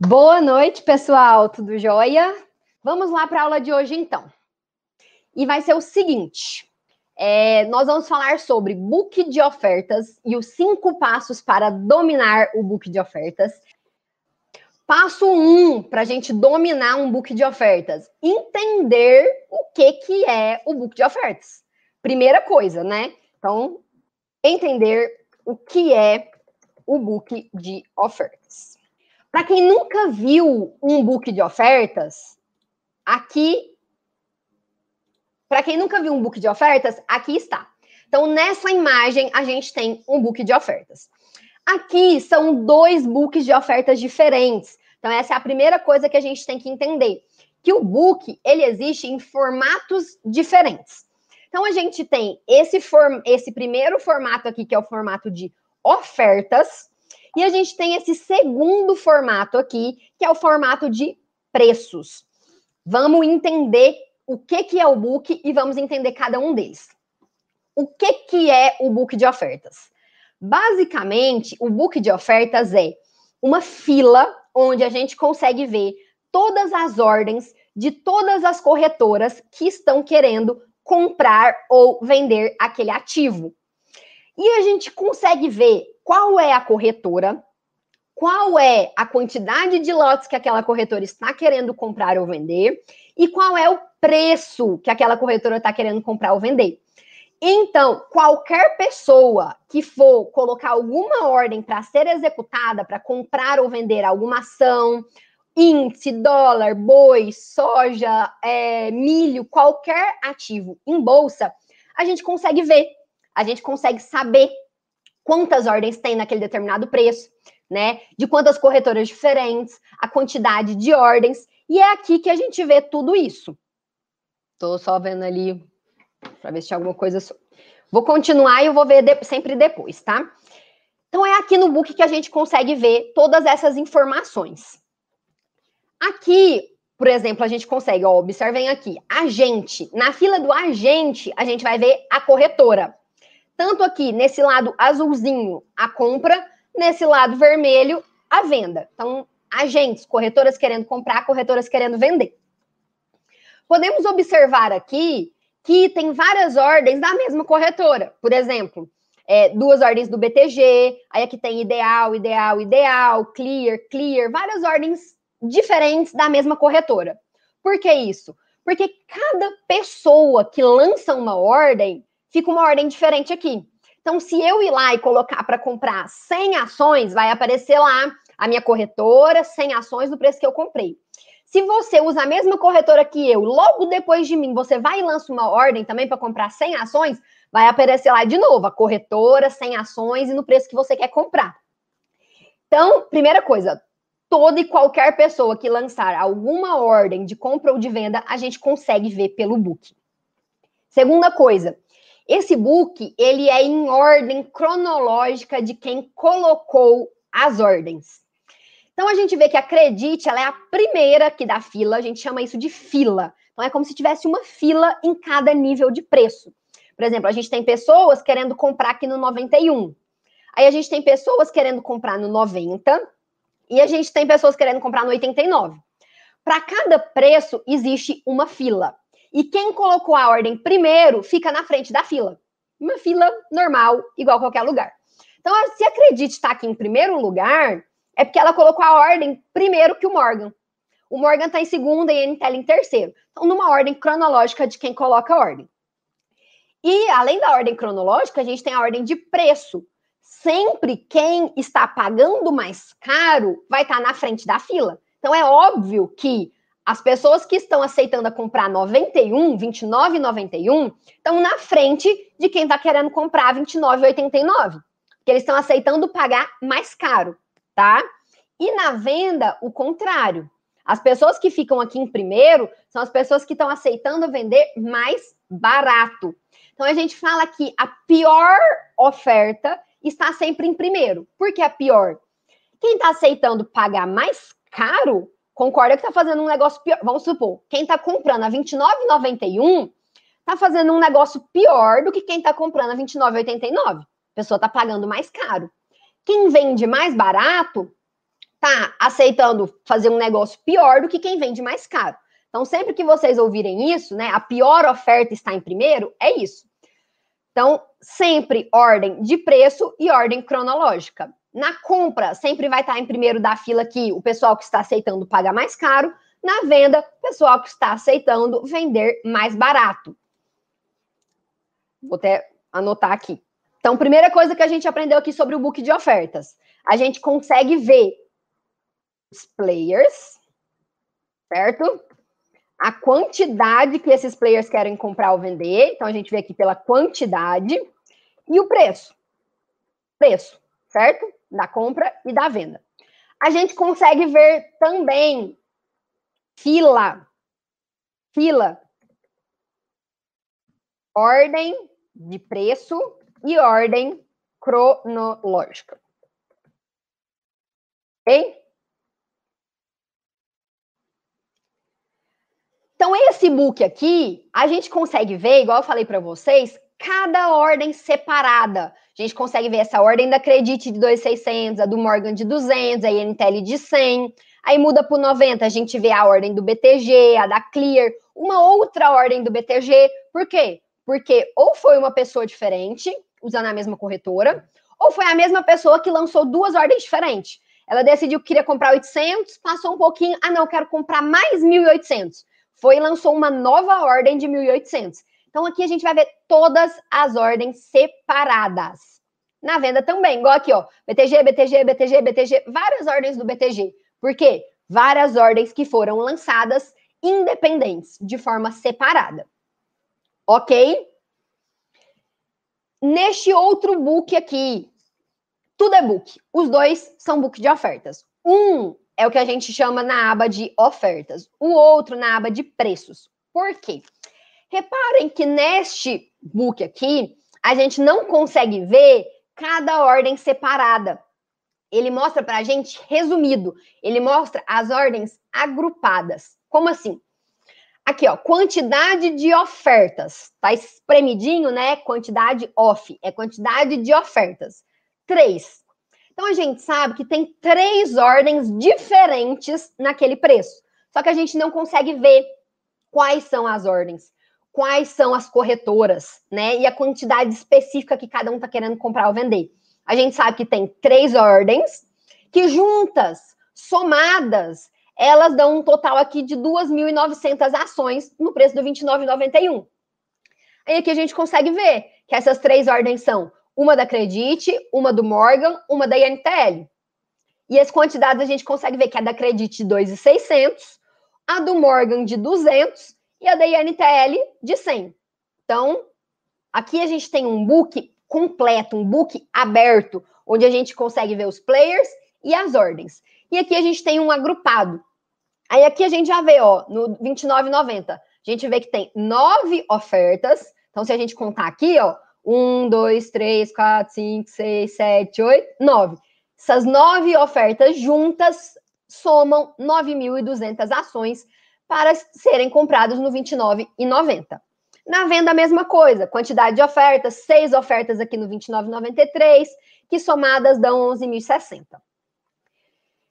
Boa noite, pessoal, tudo jóia? Vamos lá para a aula de hoje, então. E vai ser o seguinte: é, nós vamos falar sobre book de ofertas e os cinco passos para dominar o book de ofertas. Passo um para a gente dominar um book de ofertas: entender o que, que é o book de ofertas. Primeira coisa, né? Então, entender o que é o book de ofertas. Para quem nunca viu um book de ofertas, aqui. Para quem nunca viu um book de ofertas, aqui está. Então, nessa imagem, a gente tem um book de ofertas. Aqui são dois books de ofertas diferentes. Então, essa é a primeira coisa que a gente tem que entender. Que o book, ele existe em formatos diferentes. Então, a gente tem esse, form esse primeiro formato aqui, que é o formato de ofertas, e a gente tem esse segundo formato aqui, que é o formato de preços. Vamos entender o que, que é o book e vamos entender cada um deles. O que, que é o book de ofertas? Basicamente, o book de ofertas é uma fila onde a gente consegue ver todas as ordens de todas as corretoras que estão querendo comprar ou vender aquele ativo. E a gente consegue ver qual é a corretora, qual é a quantidade de lotes que aquela corretora está querendo comprar ou vender e qual é o preço que aquela corretora está querendo comprar ou vender. Então, qualquer pessoa que for colocar alguma ordem para ser executada, para comprar ou vender alguma ação, índice, dólar, boi, soja, é, milho, qualquer ativo em bolsa, a gente consegue ver, a gente consegue saber quantas ordens tem naquele determinado preço, né? De quantas corretoras diferentes, a quantidade de ordens, e é aqui que a gente vê tudo isso. Tô só vendo ali para ver se tinha alguma coisa. Vou continuar e eu vou ver de... sempre depois, tá? Então é aqui no book que a gente consegue ver todas essas informações. Aqui, por exemplo, a gente consegue, ó, observem aqui, agente. Na fila do agente, a gente vai ver a corretora tanto aqui nesse lado azulzinho, a compra, nesse lado vermelho, a venda. Então, agentes, corretoras querendo comprar, corretoras querendo vender. Podemos observar aqui que tem várias ordens da mesma corretora. Por exemplo, é, duas ordens do BTG, aí aqui tem ideal, ideal, ideal, clear, clear, várias ordens diferentes da mesma corretora. Por que isso? Porque cada pessoa que lança uma ordem fica uma ordem diferente aqui. Então, se eu ir lá e colocar para comprar 100 ações, vai aparecer lá a minha corretora, 100 ações do preço que eu comprei. Se você usa a mesma corretora que eu, logo depois de mim, você vai e lança uma ordem também para comprar 100 ações, vai aparecer lá de novo a corretora, 100 ações e no preço que você quer comprar. Então, primeira coisa, toda e qualquer pessoa que lançar alguma ordem de compra ou de venda, a gente consegue ver pelo book. Segunda coisa, esse book, ele é em ordem cronológica de quem colocou as ordens. Então a gente vê que a Credit, ela é a primeira aqui da fila, a gente chama isso de fila. Então é como se tivesse uma fila em cada nível de preço. Por exemplo, a gente tem pessoas querendo comprar aqui no 91. Aí a gente tem pessoas querendo comprar no 90 e a gente tem pessoas querendo comprar no 89. Para cada preço existe uma fila. E quem colocou a ordem primeiro fica na frente da fila. Uma fila normal, igual qualquer lugar. Então, se a Credit está aqui em primeiro lugar, é porque ela colocou a ordem primeiro que o Morgan. O Morgan está em segundo e a Intel em terceiro. Então, numa ordem cronológica de quem coloca a ordem. E, além da ordem cronológica, a gente tem a ordem de preço. Sempre quem está pagando mais caro vai estar tá na frente da fila. Então, é óbvio que as pessoas que estão aceitando a comprar 91, 29,91, estão na frente de quem está querendo comprar 29,89. Porque eles estão aceitando pagar mais caro, tá? E na venda, o contrário. As pessoas que ficam aqui em primeiro são as pessoas que estão aceitando vender mais barato. Então a gente fala que a pior oferta está sempre em primeiro. Por que a pior? Quem está aceitando pagar mais caro concorda que está fazendo um negócio pior. Vamos supor, quem está comprando a R$29,91 está fazendo um negócio pior do que quem está comprando a R$29,89. A pessoa está pagando mais caro. Quem vende mais barato tá aceitando fazer um negócio pior do que quem vende mais caro. Então, sempre que vocês ouvirem isso, né, a pior oferta está em primeiro, é isso. Então, sempre ordem de preço e ordem cronológica. Na compra, sempre vai estar em primeiro da fila aqui o pessoal que está aceitando pagar mais caro. Na venda, o pessoal que está aceitando vender mais barato. Vou até anotar aqui. Então, primeira coisa que a gente aprendeu aqui sobre o book de ofertas. A gente consegue ver os players, certo? A quantidade que esses players querem comprar ou vender. Então, a gente vê aqui pela quantidade. E o preço. Preço, certo? Da compra e da venda. A gente consegue ver também fila. Fila. Ordem de preço e ordem cronológica. Ok? Então, esse book aqui, a gente consegue ver, igual eu falei para vocês, cada ordem separada. A gente consegue ver essa ordem da Credit de 2,600, a do Morgan de 200, a INTL de 100. Aí muda para 90, a gente vê a ordem do BTG, a da Clear, uma outra ordem do BTG. Por quê? Porque ou foi uma pessoa diferente, usando a mesma corretora, ou foi a mesma pessoa que lançou duas ordens diferentes. Ela decidiu que queria comprar 800, passou um pouquinho, ah não, quero comprar mais 1.800. Foi e lançou uma nova ordem de 1.800. Então aqui a gente vai ver todas as ordens separadas. Na venda também, igual aqui, ó, BTG, BTG, BTG, BTG, várias ordens do BTG. Por quê? Várias ordens que foram lançadas independentes, de forma separada. Ok? Neste outro book aqui, tudo é book. Os dois são book de ofertas. Um é o que a gente chama na aba de ofertas, o outro na aba de preços. Por quê? Reparem que neste book aqui, a gente não consegue ver cada ordem separada. Ele mostra para a gente resumido, ele mostra as ordens agrupadas. Como assim? Aqui, ó, quantidade de ofertas. Tá espremidinho, né? Quantidade off. É quantidade de ofertas. Três. Então a gente sabe que tem três ordens diferentes naquele preço. Só que a gente não consegue ver quais são as ordens, quais são as corretoras, né? E a quantidade específica que cada um está querendo comprar ou vender. A gente sabe que tem três ordens que juntas, somadas, elas dão um total aqui de 2.900 ações no preço do 29,91. Aí aqui a gente consegue ver que essas três ordens são uma da Credit, uma do Morgan, uma da INTL. E as quantidades a gente consegue ver que a da Credit de 2,600, a do Morgan de 200 e a da INTL de 100. Então, aqui a gente tem um book completo, um book aberto, onde a gente consegue ver os players e as ordens. E aqui a gente tem um agrupado. Aí aqui a gente já vê, ó, no 29,90, a gente vê que tem nove ofertas. Então, se a gente contar aqui, ó, um, dois, três, quatro, cinco, seis, sete, oito, nove. Essas nove ofertas juntas somam 9.200 ações para serem compradas no 29,90. Na venda, a mesma coisa, quantidade de ofertas, seis ofertas aqui no 29,93, que somadas dão 11.060.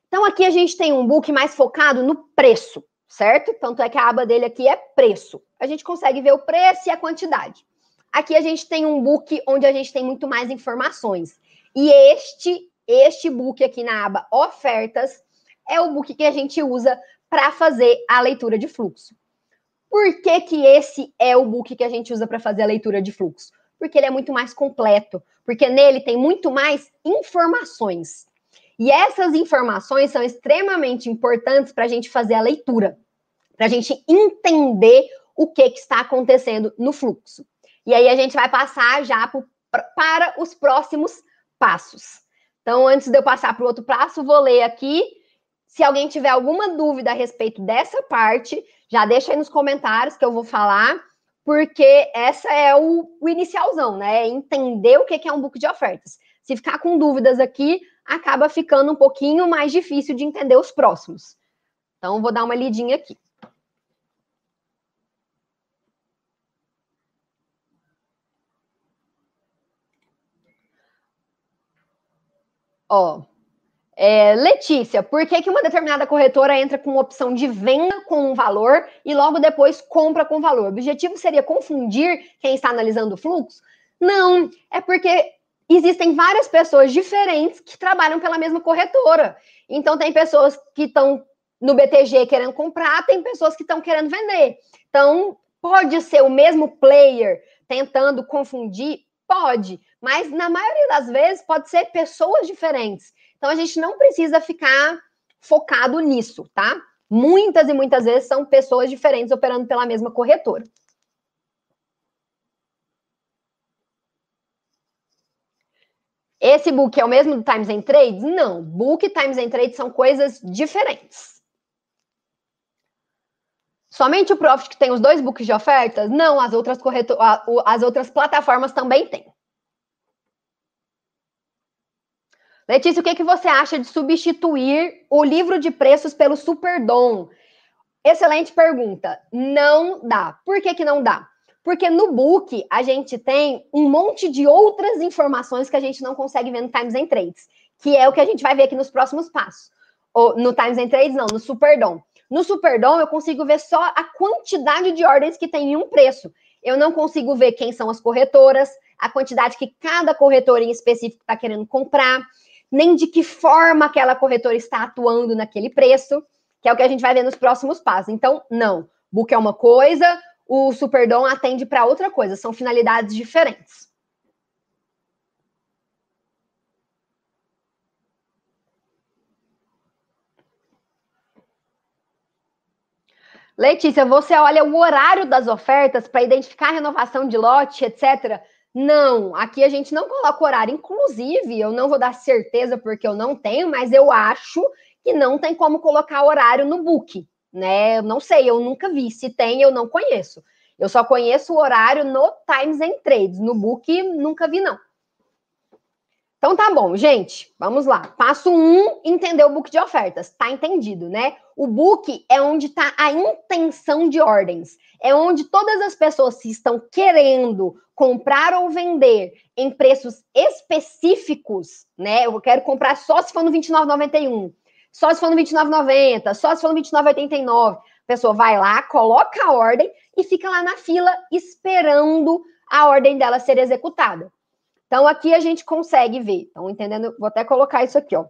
Então, aqui a gente tem um book mais focado no preço, certo? Tanto é que a aba dele aqui é preço. A gente consegue ver o preço e a quantidade. Aqui a gente tem um book onde a gente tem muito mais informações. E este, este book aqui na aba ofertas é o book que a gente usa para fazer a leitura de fluxo. Por que, que esse é o book que a gente usa para fazer a leitura de fluxo? Porque ele é muito mais completo, porque nele tem muito mais informações. E essas informações são extremamente importantes para a gente fazer a leitura, para a gente entender o que, que está acontecendo no fluxo. E aí a gente vai passar já pro, para os próximos passos. Então, antes de eu passar para o outro passo, vou ler aqui. Se alguém tiver alguma dúvida a respeito dessa parte, já deixa aí nos comentários que eu vou falar, porque essa é o, o inicialzão, né? É entender o que é um book de ofertas. Se ficar com dúvidas aqui, acaba ficando um pouquinho mais difícil de entender os próximos. Então, vou dar uma lidinha aqui. Ó, É, Letícia, por que, que uma determinada corretora entra com opção de venda com um valor e logo depois compra com valor? O objetivo seria confundir quem está analisando o fluxo? Não, é porque existem várias pessoas diferentes que trabalham pela mesma corretora. Então, tem pessoas que estão no BTG querendo comprar, tem pessoas que estão querendo vender. Então, pode ser o mesmo player tentando confundir? Pode, mas na maioria das vezes pode ser pessoas diferentes. Então a gente não precisa ficar focado nisso, tá? Muitas e muitas vezes são pessoas diferentes operando pela mesma corretora. Esse book é o mesmo do Times and Trades? Não, book e Times and Trades são coisas diferentes. Somente o Profit que tem os dois books de ofertas? Não, as outras, corretor... as outras plataformas também têm. Letícia, o que, que você acha de substituir o livro de preços pelo Superdom? Excelente pergunta. Não dá. Por que, que não dá? Porque no book a gente tem um monte de outras informações que a gente não consegue ver no Times and Trades, que é o que a gente vai ver aqui nos próximos passos. Ou no Times and Trades, não, no Superdom. No Superdom eu consigo ver só a quantidade de ordens que tem em um preço. Eu não consigo ver quem são as corretoras, a quantidade que cada corretora em específico está querendo comprar nem de que forma aquela corretora está atuando naquele preço, que é o que a gente vai ver nos próximos passos. Então, não. Book é uma coisa, o Superdom atende para outra coisa, são finalidades diferentes. Letícia, você olha o horário das ofertas para identificar a renovação de lote, etc. Não, aqui a gente não coloca horário. Inclusive, eu não vou dar certeza porque eu não tenho, mas eu acho que não tem como colocar horário no book, né? Eu não sei, eu nunca vi. Se tem, eu não conheço. Eu só conheço o horário no Times and Trades. No book, nunca vi, não. Então tá bom, gente, vamos lá. Passo um, entender o book de ofertas. Tá entendido, né? O book é onde tá a intenção de ordens. É onde todas as pessoas que estão querendo comprar ou vender em preços específicos, né? Eu quero comprar só se for no 29,91, só se for no 29,90, só se for no 29,89. A pessoa vai lá, coloca a ordem e fica lá na fila esperando a ordem dela ser executada. Então, aqui a gente consegue ver. Estão entendendo? Vou até colocar isso aqui, ó.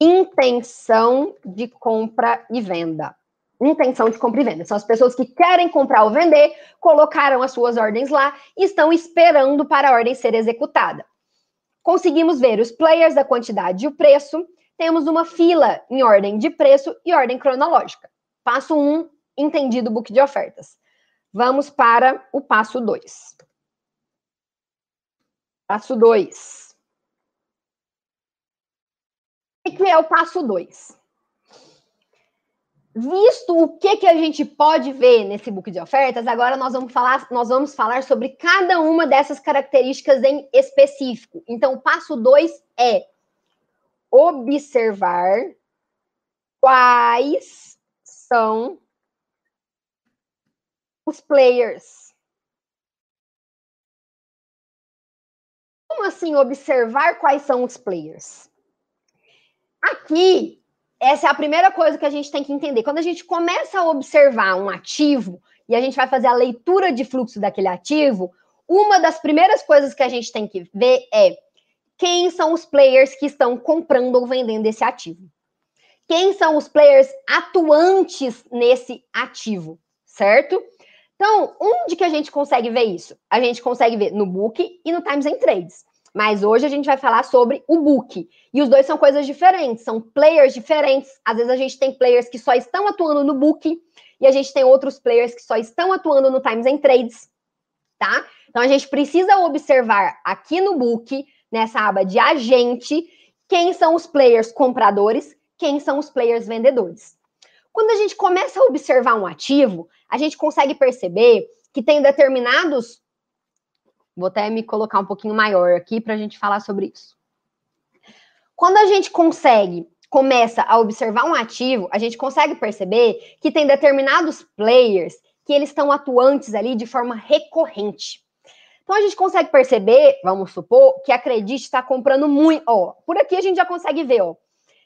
Intenção de compra e venda. Intenção de compra e venda. São as pessoas que querem comprar ou vender, colocaram as suas ordens lá e estão esperando para a ordem ser executada. Conseguimos ver os players, a quantidade e o preço. Temos uma fila em ordem de preço e ordem cronológica. Passo 1, um, entendido o book de ofertas. Vamos para o passo 2. Passo 2. O que é o passo 2? Visto o que, que a gente pode ver nesse book de ofertas, agora nós vamos falar, nós vamos falar sobre cada uma dessas características em específico. Então, o passo 2 é observar quais são os players Como assim observar quais são os players? Aqui, essa é a primeira coisa que a gente tem que entender. Quando a gente começa a observar um ativo e a gente vai fazer a leitura de fluxo daquele ativo, uma das primeiras coisas que a gente tem que ver é quem são os players que estão comprando ou vendendo esse ativo. Quem são os players atuantes nesse ativo, certo? Então, onde que a gente consegue ver isso? A gente consegue ver no book e no Times and Trades. Mas hoje a gente vai falar sobre o book. E os dois são coisas diferentes, são players diferentes. Às vezes a gente tem players que só estão atuando no book e a gente tem outros players que só estão atuando no Times and Trades, tá? Então a gente precisa observar aqui no book, nessa aba de agente, quem são os players compradores, quem são os players vendedores. Quando a gente começa a observar um ativo, a gente consegue perceber que tem determinados Vou até me colocar um pouquinho maior aqui para a gente falar sobre isso. Quando a gente consegue, começa a observar um ativo, a gente consegue perceber que tem determinados players que eles estão atuantes ali de forma recorrente. Então a gente consegue perceber, vamos supor, que a Credit está comprando muito. Ó, por aqui a gente já consegue ver, ó.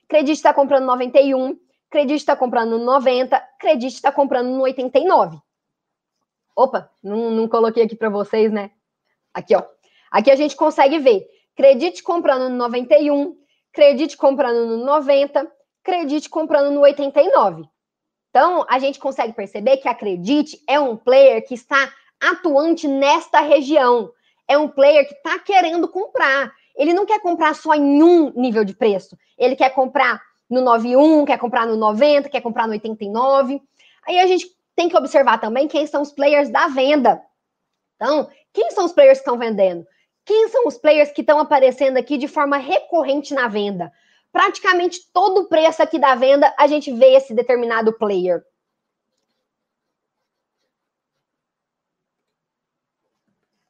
Credit está comprando 91, Credit está comprando no 90, Credit está comprando no 89. Opa, não, não coloquei aqui para vocês, né? Aqui, ó. Aqui a gente consegue ver Credit comprando no 91, Credit comprando no 90, Credit comprando no 89. Então, a gente consegue perceber que a Credit é um player que está atuante nesta região. É um player que está querendo comprar. Ele não quer comprar só em um nível de preço. Ele quer comprar no 91, quer comprar no 90, quer comprar no 89. Aí a gente tem que observar também quem são os players da venda. Então, quem são os players que estão vendendo? Quem são os players que estão aparecendo aqui de forma recorrente na venda? Praticamente todo preço aqui da venda, a gente vê esse determinado player.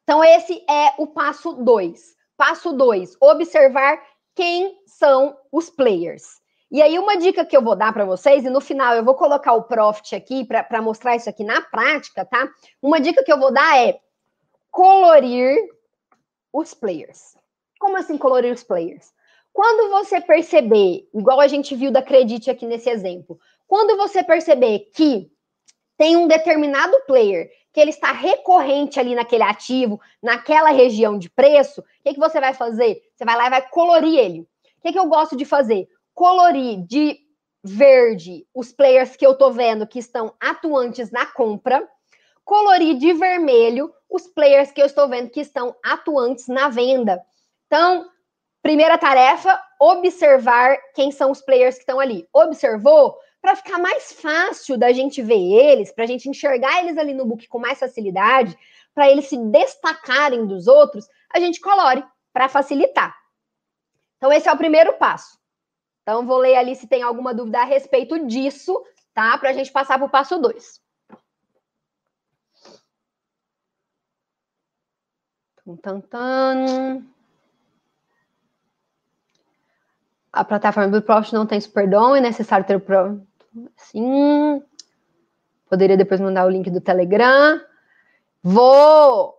Então, esse é o passo 2. Passo 2, observar quem são os players. E aí, uma dica que eu vou dar para vocês, e no final eu vou colocar o Profit aqui para mostrar isso aqui na prática, tá? Uma dica que eu vou dar é colorir os players. Como assim colorir os players? Quando você perceber, igual a gente viu da Credit aqui nesse exemplo, quando você perceber que tem um determinado player que ele está recorrente ali naquele ativo, naquela região de preço, o que, que você vai fazer? Você vai lá e vai colorir ele. O que, que eu gosto de fazer? Colorir de verde os players que eu estou vendo que estão atuantes na compra, colorir de vermelho os players que eu estou vendo que estão atuantes na venda. Então, primeira tarefa, observar quem são os players que estão ali. Observou? para ficar mais fácil da gente ver eles, para a gente enxergar eles ali no book com mais facilidade, para eles se destacarem dos outros, a gente colore para facilitar. Então, esse é o primeiro passo. Então, vou ler ali se tem alguma dúvida a respeito disso, tá? Para a gente passar para o passo 2. Tum, tum, A plataforma do Profit não tem Superdom, é necessário ter o Pro... Sim. Poderia depois mandar o link do Telegram. Vou.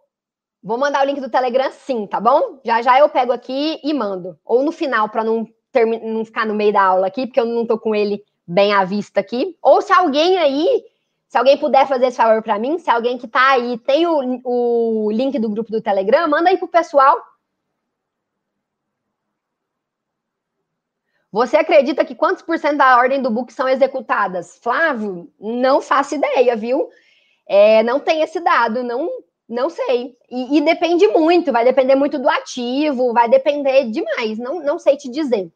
Vou mandar o link do Telegram sim, tá bom? Já já eu pego aqui e mando. Ou no final, para não. Não ficar no meio da aula aqui, porque eu não tô com ele bem à vista aqui. Ou se alguém aí, se alguém puder fazer esse favor para mim, se alguém que tá aí tem o, o link do grupo do Telegram, manda aí pro pessoal Você acredita que quantos por cento da ordem do book são executadas? Flávio, não faço ideia, viu? É, não tem esse dado, não, não sei. E, e, depende muito, vai depender muito do ativo, vai depender demais, não, não sei te dizer.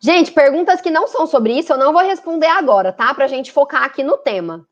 Gente, perguntas que não são sobre isso, eu não vou responder agora, tá? Para a gente focar aqui no tema.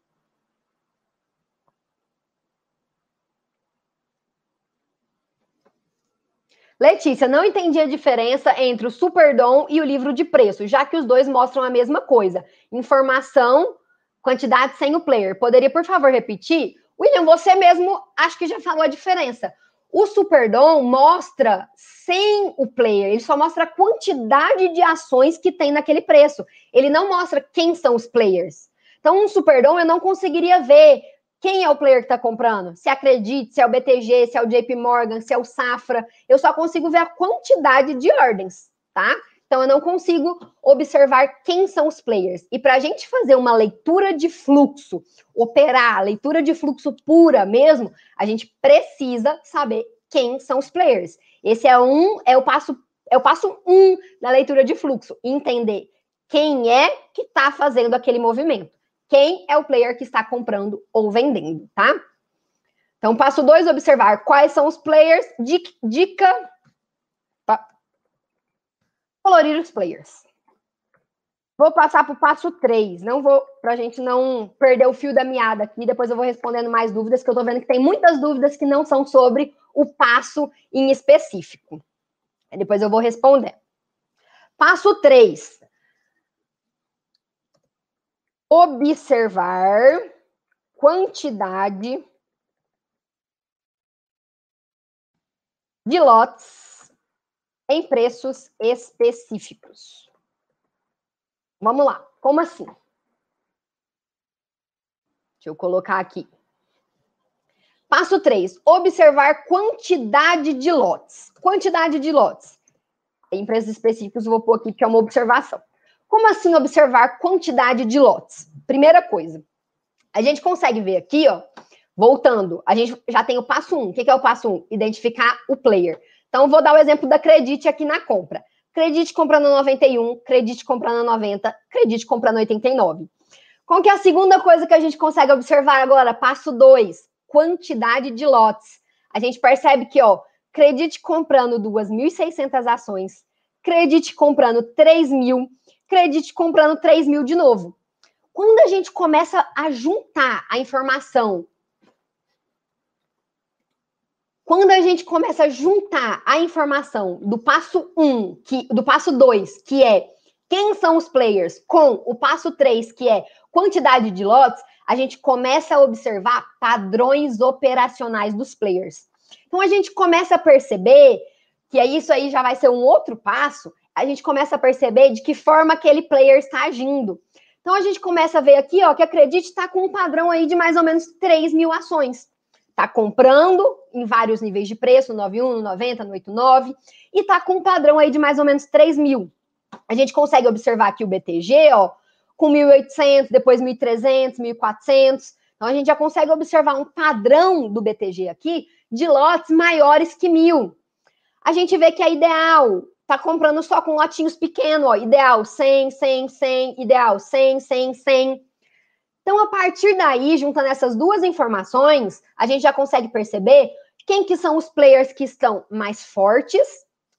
Letícia, não entendi a diferença entre o Superdom e o livro de preço, já que os dois mostram a mesma coisa. Informação, quantidade sem o player. Poderia, por favor, repetir? William, você mesmo acho que já falou a diferença. O Superdom mostra sem o player, ele só mostra a quantidade de ações que tem naquele preço. Ele não mostra quem são os players. Então, um Superdom eu não conseguiria ver quem é o player que está comprando? Se acredite, se é o BTG, se é o JP Morgan, se é o Safra. Eu só consigo ver a quantidade de ordens, tá? Então eu não consigo observar quem são os players. E para a gente fazer uma leitura de fluxo, operar, leitura de fluxo pura mesmo, a gente precisa saber quem são os players. Esse é um, é o passo, é o passo um da leitura de fluxo, entender quem é que está fazendo aquele movimento quem é o player que está comprando ou vendendo, tá? Então, passo dois, observar quais são os players. Dica. Colorir os players. Vou passar para o passo 3. Não vou, para a gente não perder o fio da meada aqui. Depois eu vou respondendo mais dúvidas, que eu estou vendo que tem muitas dúvidas que não são sobre o passo em específico. Depois eu vou responder. Passo 3 observar quantidade de lotes em preços específicos. Vamos lá, como assim? Deixa eu colocar aqui. Passo 3, observar quantidade de lotes. Quantidade de lotes. Em preços específicos, vou pôr aqui que é uma observação. Como assim observar quantidade de lotes? Primeira coisa, a gente consegue ver aqui, ó, voltando, a gente já tem o passo 1. Um. O que é o passo 1? Um? Identificar o player. Então, vou dar o exemplo da Credit aqui na compra. Credit comprando 91, Credit comprando 90, Credit comprando 89. Qual que é a segunda coisa que a gente consegue observar agora? Passo 2, quantidade de lotes. A gente percebe que, ó, Credit comprando 2.600 ações, Credit comprando 3 mil, Credit comprando 3 mil de novo. Quando a gente começa a juntar a informação quando a gente começa a juntar a informação do passo 1, um, do passo 2, que é quem são os players, com o passo 3, que é quantidade de lotes, a gente começa a observar padrões operacionais dos players. Então a gente começa a perceber que isso aí já vai ser um outro passo, a gente começa a perceber de que forma aquele player está agindo. Então a gente começa a ver aqui, ó, que a Credit está com um padrão aí de mais ou menos 3 mil ações está comprando em vários níveis de preço, no 91, no 90, no 89, e está com um padrão aí de mais ou menos 3 mil. A gente consegue observar aqui o BTG, ó, com 1.800, depois 1.300, 1.400. Então, a gente já consegue observar um padrão do BTG aqui de lotes maiores que mil. A gente vê que é ideal, tá comprando só com lotinhos pequenos, ó, ideal 100, 100, 100, ideal 100, 100, 100. Então, a partir daí, juntando essas duas informações, a gente já consegue perceber quem que são os players que estão mais fortes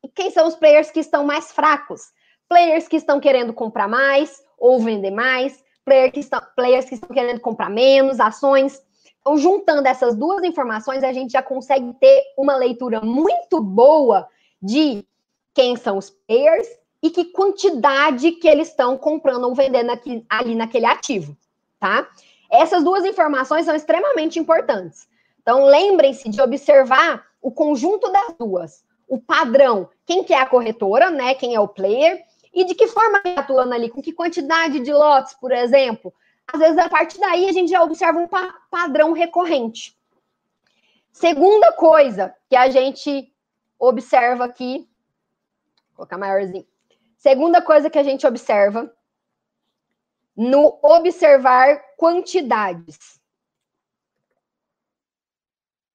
e quem são os players que estão mais fracos. Players que estão querendo comprar mais ou vender mais, players que estão, players que estão querendo comprar menos ações. Então, juntando essas duas informações, a gente já consegue ter uma leitura muito boa de quem são os players e que quantidade que eles estão comprando ou vendendo aqui, ali naquele ativo tá? Essas duas informações são extremamente importantes. Então, lembrem-se de observar o conjunto das duas. O padrão, quem que é a corretora, né? Quem é o player, e de que forma está atuando ali, com que quantidade de lotes, por exemplo. Às vezes, a partir daí, a gente já observa um pa padrão recorrente. Segunda coisa que a gente observa aqui, vou colocar maiorzinho. Segunda coisa que a gente observa no observar quantidades.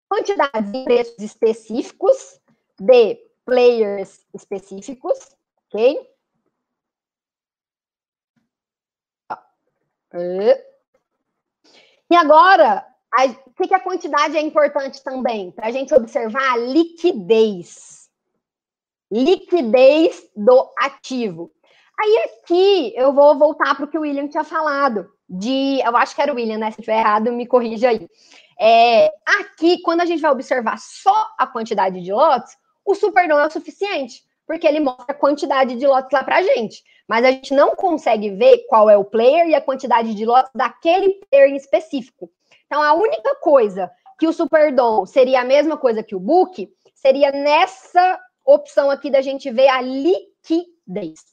Quantidades de preços específicos de players específicos, ok? E agora, o que, que a quantidade é importante também? Para a gente observar a liquidez. Liquidez do ativo. Aí aqui eu vou voltar para o que o William tinha falado. De, eu acho que era o William, né? Se estiver errado, me corrija aí. É, aqui, quando a gente vai observar só a quantidade de lotes, o Superdom é o suficiente, porque ele mostra a quantidade de lotes lá para a gente. Mas a gente não consegue ver qual é o player e a quantidade de lotes daquele player em específico. Então, a única coisa que o Superdom seria a mesma coisa que o Book seria nessa opção aqui da gente ver a liquidez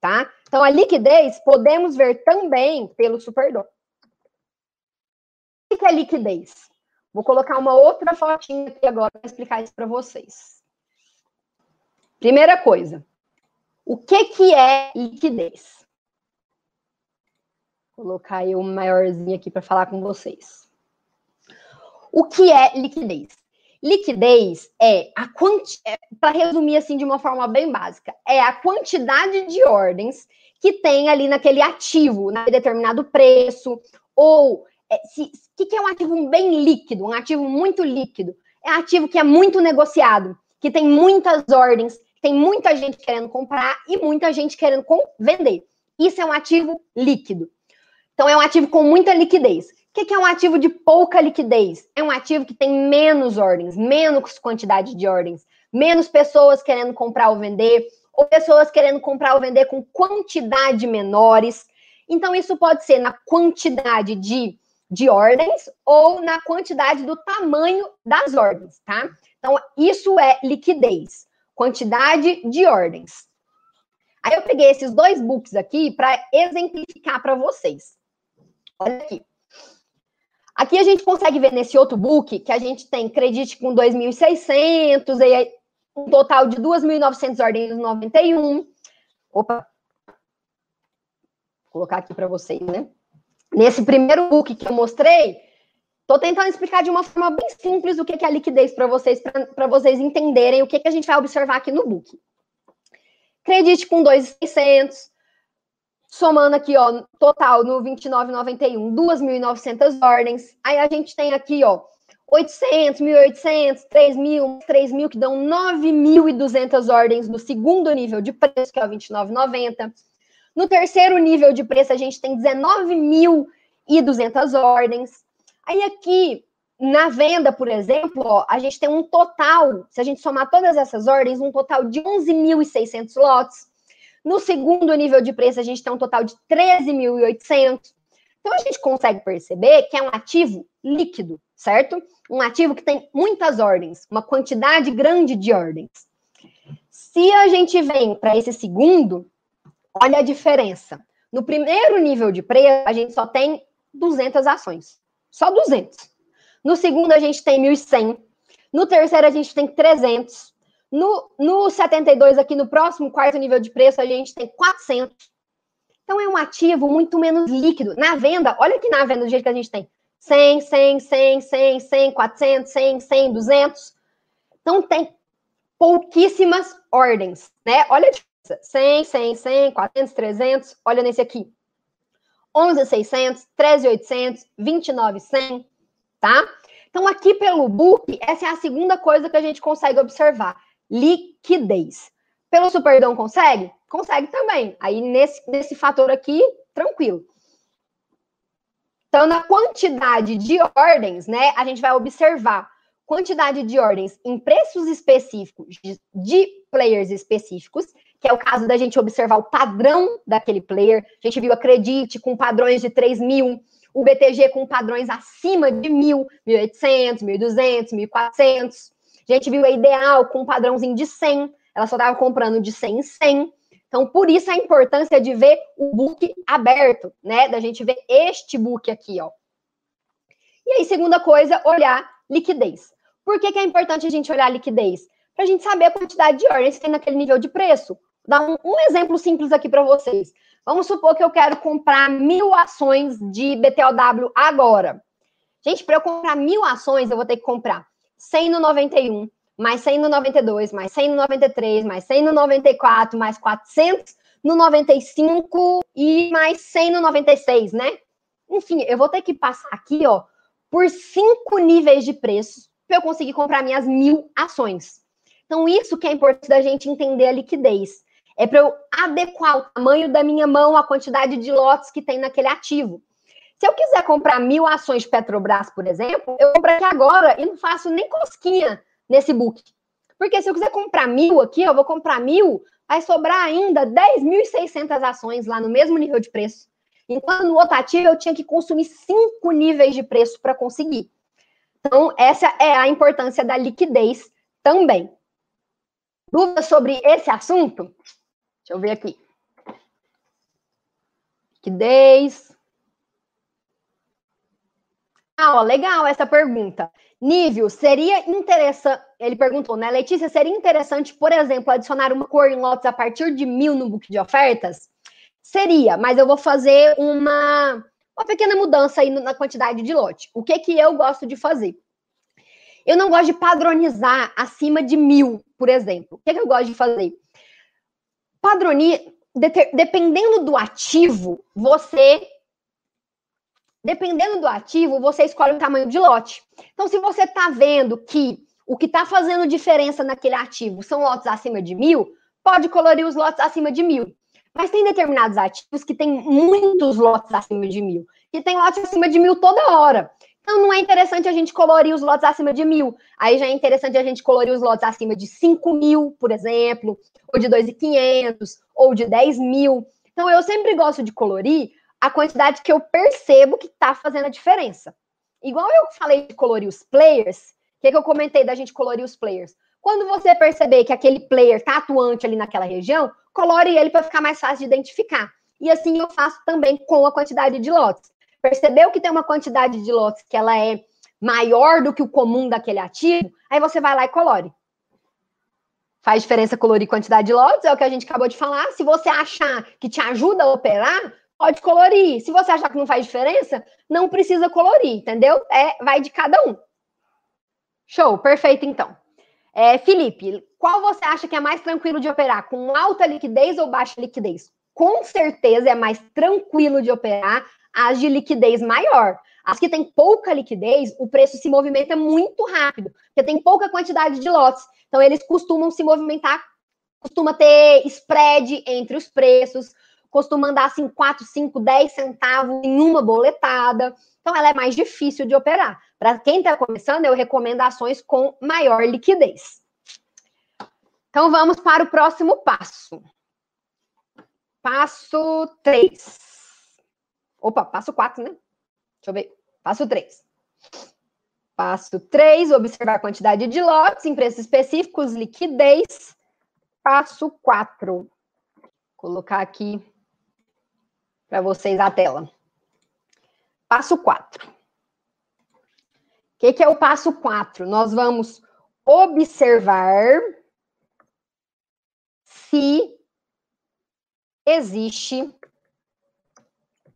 tá? Então, a liquidez podemos ver também pelo Superdom. O que é liquidez? Vou colocar uma outra fotinha aqui agora para explicar isso para vocês. Primeira coisa, o que, que é liquidez? Vou colocar eu maiorzinho aqui para falar com vocês. O que é liquidez? Liquidez é a quantidade, é, para resumir assim de uma forma bem básica, é a quantidade de ordens que tem ali naquele ativo, naquele determinado preço, ou é, se, que, que é um ativo bem líquido, um ativo muito líquido? É ativo que é muito negociado, que tem muitas ordens, tem muita gente querendo comprar e muita gente querendo vender. Isso é um ativo líquido. Então, é um ativo com muita liquidez. O que é um ativo de pouca liquidez? É um ativo que tem menos ordens, menos quantidade de ordens, menos pessoas querendo comprar ou vender, ou pessoas querendo comprar ou vender com quantidade menores. Então, isso pode ser na quantidade de, de ordens ou na quantidade do tamanho das ordens, tá? Então, isso é liquidez, quantidade de ordens. Aí eu peguei esses dois books aqui para exemplificar para vocês. Olha aqui. Aqui a gente consegue ver nesse outro book que a gente tem credit com 2.600, e um total de 2.900 ordens no 91. Opa! Vou colocar aqui para vocês, né? Nesse primeiro book que eu mostrei, estou tentando explicar de uma forma bem simples o que é a liquidez para vocês, para vocês entenderem o que, que a gente vai observar aqui no book. Credit com 2.600, somando aqui, ó, total no 29,91, 2.900 ordens. Aí a gente tem aqui, ó, 800, 1.800, 3.000, 3.000, que dão 9.200 ordens no segundo nível de preço, que é o 29,90. No terceiro nível de preço, a gente tem 19.200 ordens. Aí aqui, na venda, por exemplo, ó, a gente tem um total, se a gente somar todas essas ordens, um total de 11.600 lotes. No segundo nível de preço, a gente tem um total de 13.800. Então, a gente consegue perceber que é um ativo líquido, certo? Um ativo que tem muitas ordens, uma quantidade grande de ordens. Se a gente vem para esse segundo, olha a diferença. No primeiro nível de preço, a gente só tem 200 ações. Só 200. No segundo, a gente tem 1.100. No terceiro, a gente tem 300. No, no 72, aqui no próximo quarto nível de preço, a gente tem 400. Então, é um ativo muito menos líquido. Na venda, olha aqui na venda do jeito que a gente tem. 100, 100, 100, 100, 100, 400, 100, 100, 200. Então, tem pouquíssimas ordens, né? Olha a diferença. 100, 100, 100, 400, 300. Olha nesse aqui. 11,600, 13,800, 29,100, tá? Então, aqui pelo book, essa é a segunda coisa que a gente consegue observar liquidez. Pelo Superdão consegue? Consegue também. Aí, nesse, nesse fator aqui, tranquilo. Então, na quantidade de ordens, né, a gente vai observar quantidade de ordens em preços específicos de, de, players específicos, que é o caso da gente observar o padrão daquele player. A gente viu a Credit com padrões de 3 mil, o BTG com padrões acima de mil, 1.800, 1.200, 1.400. Gente viu a Ideal com um padrãozinho de 100, ela só estava comprando de 100 em 100. Então, por isso a importância de ver o book aberto, né? Da gente ver este book aqui, ó. E aí, segunda coisa, olhar liquidez. Por que, que é importante a gente olhar liquidez? Para a gente saber a quantidade de ordens que tem naquele nível de preço. Vou dar um, um exemplo simples aqui para vocês. Vamos supor que eu quero comprar mil ações de BTOW agora. Gente, para eu comprar mil ações, eu vou ter que comprar 100 no 91, mais 100 no 92, mais 100 no 93, mais 100 no 94, mais 400 no 95 e mais 100 no 96, né? Enfim, eu vou ter que passar aqui, ó, por cinco níveis de preço para eu conseguir comprar minhas mil ações. Então, isso que é importante da gente entender a liquidez. É para eu adequar o tamanho da minha mão à quantidade de lotes que tem naquele ativo. Se eu quiser comprar mil ações Petrobras, por exemplo, eu compro aqui agora e não faço nem cosquinha nesse book. Porque se eu quiser comprar mil aqui, eu vou comprar mil, vai sobrar ainda 10.600 ações lá no mesmo nível de preço. Enquanto no outro ativo eu tinha que consumir cinco níveis de preço para conseguir. Então, essa é a importância da liquidez também. Dúvidas sobre esse assunto? Deixa eu ver aqui. Liquidez. Ó, legal essa pergunta. Nível, seria interessante. Ele perguntou, né, Letícia? Seria interessante, por exemplo, adicionar uma cor em lotes a partir de mil no book de ofertas? Seria, mas eu vou fazer uma, uma pequena mudança aí na quantidade de lote. O que, que eu gosto de fazer? Eu não gosto de padronizar acima de mil, por exemplo. O que, que eu gosto de fazer? Padronizar, dependendo do ativo, você Dependendo do ativo, você escolhe o tamanho de lote. Então, se você está vendo que o que está fazendo diferença naquele ativo são lotes acima de mil, pode colorir os lotes acima de mil. Mas tem determinados ativos que tem muitos lotes acima de mil, que tem lotes acima de mil toda hora. Então, não é interessante a gente colorir os lotes acima de mil. Aí já é interessante a gente colorir os lotes acima de 5 mil, por exemplo, ou de 2.500, ou de 10 mil. Então, eu sempre gosto de colorir a quantidade que eu percebo que está fazendo a diferença. Igual eu falei de colorir os players, o que, que eu comentei da gente colorir os players? Quando você perceber que aquele player está atuante ali naquela região, colore ele para ficar mais fácil de identificar. E assim eu faço também com a quantidade de lotes. percebeu que tem uma quantidade de lotes que ela é maior do que o comum daquele ativo, aí você vai lá e colore. Faz diferença colorir quantidade de lotes, é o que a gente acabou de falar. Se você achar que te ajuda a operar, pode colorir. Se você achar que não faz diferença, não precisa colorir, entendeu? É, vai de cada um. Show, perfeito então. É, Felipe, qual você acha que é mais tranquilo de operar? Com alta liquidez ou baixa liquidez? Com certeza é mais tranquilo de operar as de liquidez maior. As que têm pouca liquidez, o preço se movimenta muito rápido, porque tem pouca quantidade de lotes. Então, eles costumam se movimentar, costuma ter spread entre os preços, costuma andar assim 4, 5, 10 centavos em uma boletada. Então, ela é mais difícil de operar. Para quem está começando, eu recomendo ações com maior liquidez. Então, vamos para o próximo passo. Passo 3. Opa, passo 4, né? Deixa eu ver. Passo 3. Passo 3, observar a quantidade de lotes em preços específicos, liquidez. Passo 4. Vou colocar aqui para vocês a tela. Passo 4. O que, que é o passo 4? Nós vamos observar se existe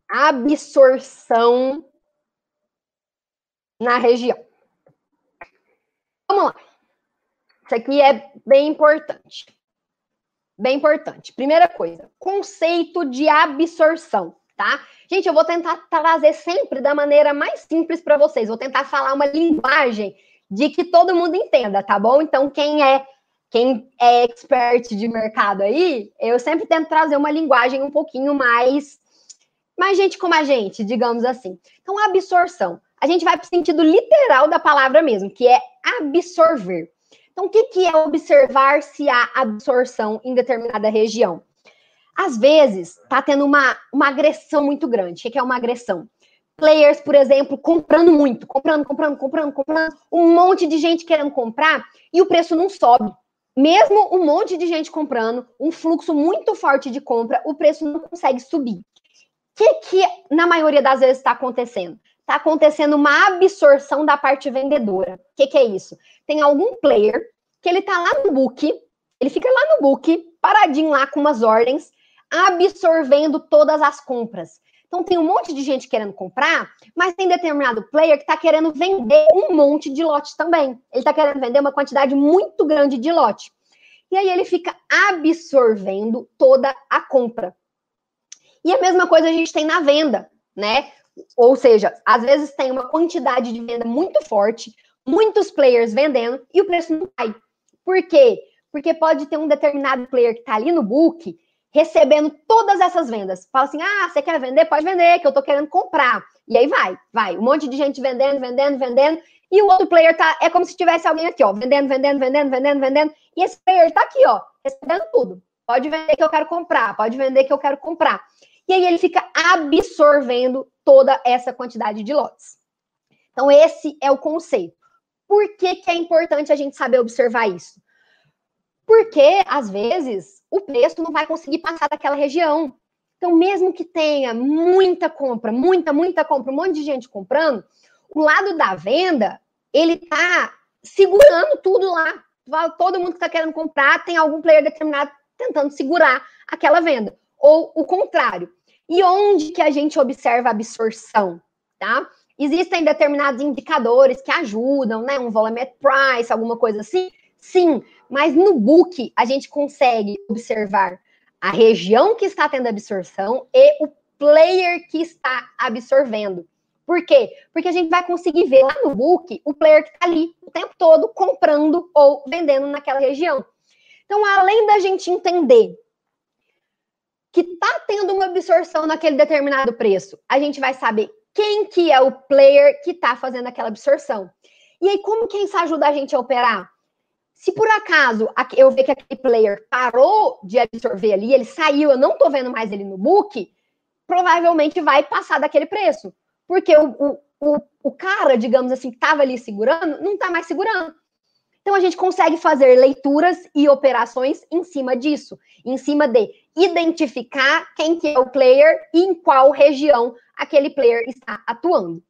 absorção na região. Vamos lá. Isso aqui é bem importante. Bem importante. Primeira coisa, conceito de absorção, tá? Gente, eu vou tentar trazer sempre da maneira mais simples para vocês. Vou tentar falar uma linguagem de que todo mundo entenda, tá bom? Então, quem é quem é expert de mercado aí, eu sempre tento trazer uma linguagem um pouquinho mais mais gente como a gente, digamos assim. Então, absorção. A gente vai para o sentido literal da palavra mesmo, que é absorver. Então, o que, que é observar se há absorção em determinada região? Às vezes, está tendo uma, uma agressão muito grande. O que é uma agressão? Players, por exemplo, comprando muito, comprando, comprando, comprando, comprando, um monte de gente querendo comprar e o preço não sobe. Mesmo um monte de gente comprando, um fluxo muito forte de compra, o preço não consegue subir. O que, que na maioria das vezes está acontecendo? Está acontecendo uma absorção da parte vendedora. O que, que é isso? Tem algum player que ele está lá no book, ele fica lá no book, paradinho lá com umas ordens, absorvendo todas as compras. Então tem um monte de gente querendo comprar, mas tem determinado player que está querendo vender um monte de lote também. Ele está querendo vender uma quantidade muito grande de lote. E aí ele fica absorvendo toda a compra. E a mesma coisa a gente tem na venda, né? Ou seja, às vezes tem uma quantidade de venda muito forte, muitos players vendendo e o preço não cai. Por quê? Porque pode ter um determinado player que está ali no book recebendo todas essas vendas. Fala assim: ah, você quer vender? Pode vender, que eu estou querendo comprar. E aí vai, vai. Um monte de gente vendendo, vendendo, vendendo. E o outro player tá. É como se tivesse alguém aqui, ó, vendendo, vendendo, vendendo, vendendo, vendendo. E esse player tá aqui, ó, recebendo tudo. Pode vender que eu quero comprar, pode vender que eu quero comprar. E aí ele fica absorvendo toda essa quantidade de lotes. Então, esse é o conceito. Por que, que é importante a gente saber observar isso? Porque, às vezes, o preço não vai conseguir passar daquela região. Então, mesmo que tenha muita compra, muita, muita compra, um monte de gente comprando, o lado da venda, ele tá segurando tudo lá. Todo mundo que está querendo comprar tem algum player determinado tentando segurar aquela venda. Ou o contrário. E onde que a gente observa a absorção, tá? Existem determinados indicadores que ajudam, né? Um volume price, alguma coisa assim. Sim, mas no book a gente consegue observar a região que está tendo absorção e o player que está absorvendo. Por quê? Porque a gente vai conseguir ver lá no book o player que está ali o tempo todo comprando ou vendendo naquela região. Então, além da gente entender que está tendo uma absorção naquele determinado preço, a gente vai saber quem que é o player que está fazendo aquela absorção. E aí, como que isso ajuda a gente a operar? Se por acaso eu ver que aquele player parou de absorver ali, ele saiu, eu não estou vendo mais ele no book, provavelmente vai passar daquele preço. Porque o, o, o, o cara, digamos assim, que estava ali segurando, não está mais segurando. Então a gente consegue fazer leituras e operações em cima disso, em cima de identificar quem que é o player e em qual região aquele player está atuando.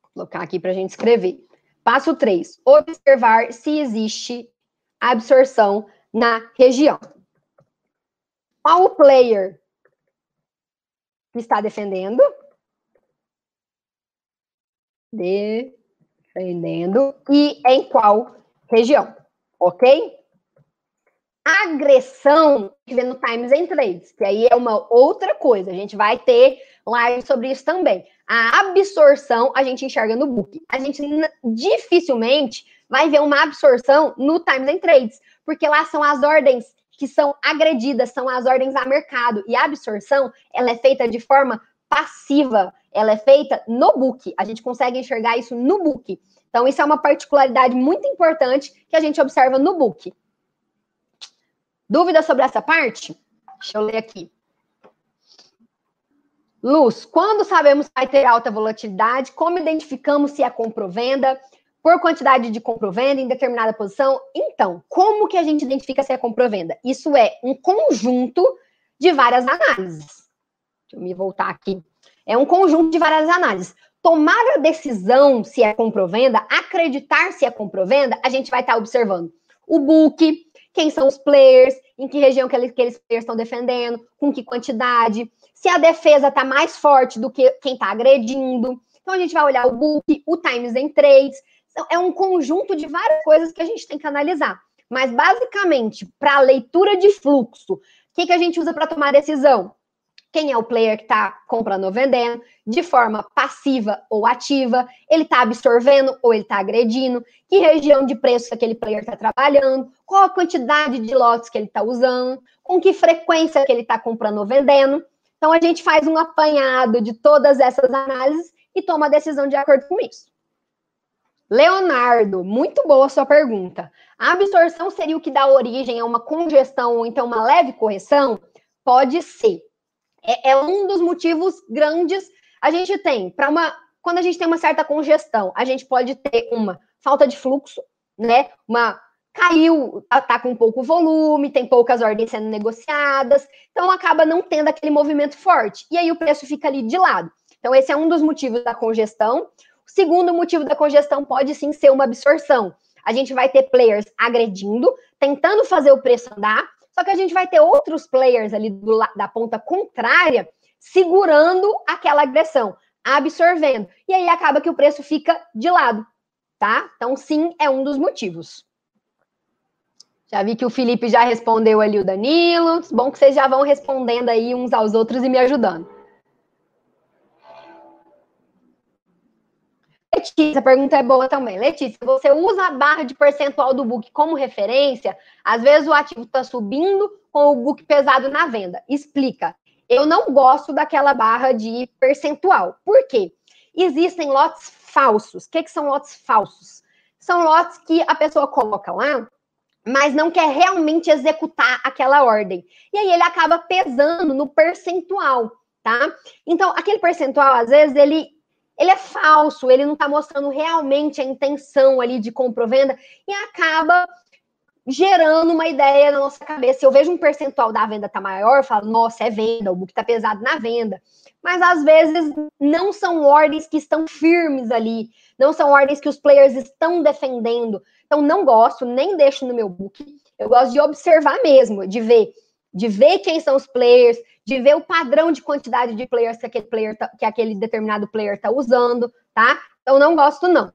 Vou colocar aqui para a gente escrever. Passo 3. Observar se existe absorção na região. Qual o player que está defendendo? Defendendo. E em qual região? Ok? Agressão, que vê no Times and Trades, que aí é uma outra coisa. A gente vai ter live sobre isso também. A absorção a gente enxerga no book. A gente dificilmente vai ver uma absorção no Times and Trades, porque lá são as ordens que são agredidas, são as ordens a mercado. E a absorção, ela é feita de forma passiva, ela é feita no book. A gente consegue enxergar isso no book. Então, isso é uma particularidade muito importante que a gente observa no book. Dúvida sobre essa parte? Deixa eu ler aqui. Luz, quando sabemos que vai ter alta volatilidade, como identificamos se é comprovenda? por quantidade de comprovenda em determinada posição. Então, como que a gente identifica se é comprovenda? Isso é um conjunto de várias análises. Deixa eu me voltar aqui. É um conjunto de várias análises. Tomar a decisão se é comprovenda, acreditar se é comprovenda, a gente vai estar observando o book, quem são os players, em que região que aqueles players estão defendendo, com que quantidade, se a defesa está mais forte do que quem está agredindo. Então a gente vai olhar o book, o times em trades, então, é um conjunto de várias coisas que a gente tem que analisar. Mas, basicamente, para a leitura de fluxo, o que, que a gente usa para tomar decisão? Quem é o player que está comprando ou vendendo, de forma passiva ou ativa, ele está absorvendo ou ele está agredindo, que região de preço que aquele player está trabalhando, qual a quantidade de lotes que ele está usando, com que frequência que ele está comprando ou vendendo. Então, a gente faz um apanhado de todas essas análises e toma a decisão de acordo com isso. Leonardo, muito boa sua pergunta. A absorção seria o que dá origem a uma congestão ou então uma leve correção? Pode ser. É, é um dos motivos grandes. A gente tem, para uma. Quando a gente tem uma certa congestão, a gente pode ter uma falta de fluxo, né? Uma caiu, tá, tá com pouco volume, tem poucas ordens sendo negociadas, então acaba não tendo aquele movimento forte. E aí o preço fica ali de lado. Então, esse é um dos motivos da congestão. Segundo motivo da congestão pode sim ser uma absorção. A gente vai ter players agredindo, tentando fazer o preço andar, só que a gente vai ter outros players ali do, da ponta contrária segurando aquela agressão, absorvendo. E aí acaba que o preço fica de lado, tá? Então, sim, é um dos motivos. Já vi que o Felipe já respondeu ali o Danilo. Bom que vocês já vão respondendo aí uns aos outros e me ajudando. Letícia, a pergunta é boa também. Letícia, você usa a barra de percentual do book como referência? Às vezes o ativo está subindo com o book pesado na venda. Explica. Eu não gosto daquela barra de percentual. Por quê? Existem lotes falsos. O que, que são lotes falsos? São lotes que a pessoa coloca lá, mas não quer realmente executar aquela ordem. E aí ele acaba pesando no percentual, tá? Então, aquele percentual, às vezes, ele ele é falso, ele não está mostrando realmente a intenção ali de compra-venda e acaba gerando uma ideia na nossa cabeça. Eu vejo um percentual da venda tá maior, eu falo, nossa, é venda, o book tá pesado na venda. Mas às vezes não são ordens que estão firmes ali, não são ordens que os players estão defendendo. Então não gosto, nem deixo no meu book. Eu gosto de observar mesmo, de ver, de ver quem são os players, de ver o padrão de quantidade de players que aquele player tá, que aquele determinado player está usando, tá? Então não gosto não.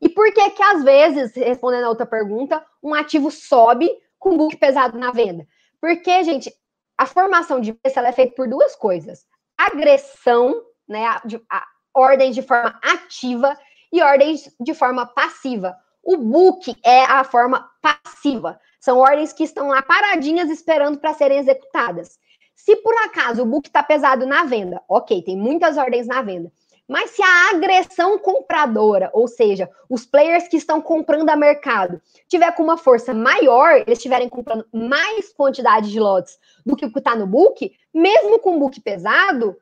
E por que que às vezes, respondendo a outra pergunta, um ativo sobe com book pesado na venda? Porque, gente, a formação de preço é feita por duas coisas: agressão, né, a, a, ordens de forma ativa e ordens de forma passiva. O book é a forma passiva. São ordens que estão lá paradinhas esperando para serem executadas. Se por acaso o book está pesado na venda, ok, tem muitas ordens na venda. Mas se a agressão compradora, ou seja, os players que estão comprando a mercado, tiver com uma força maior, eles estiverem comprando mais quantidade de lotes do que o que está no book, mesmo com o book pesado,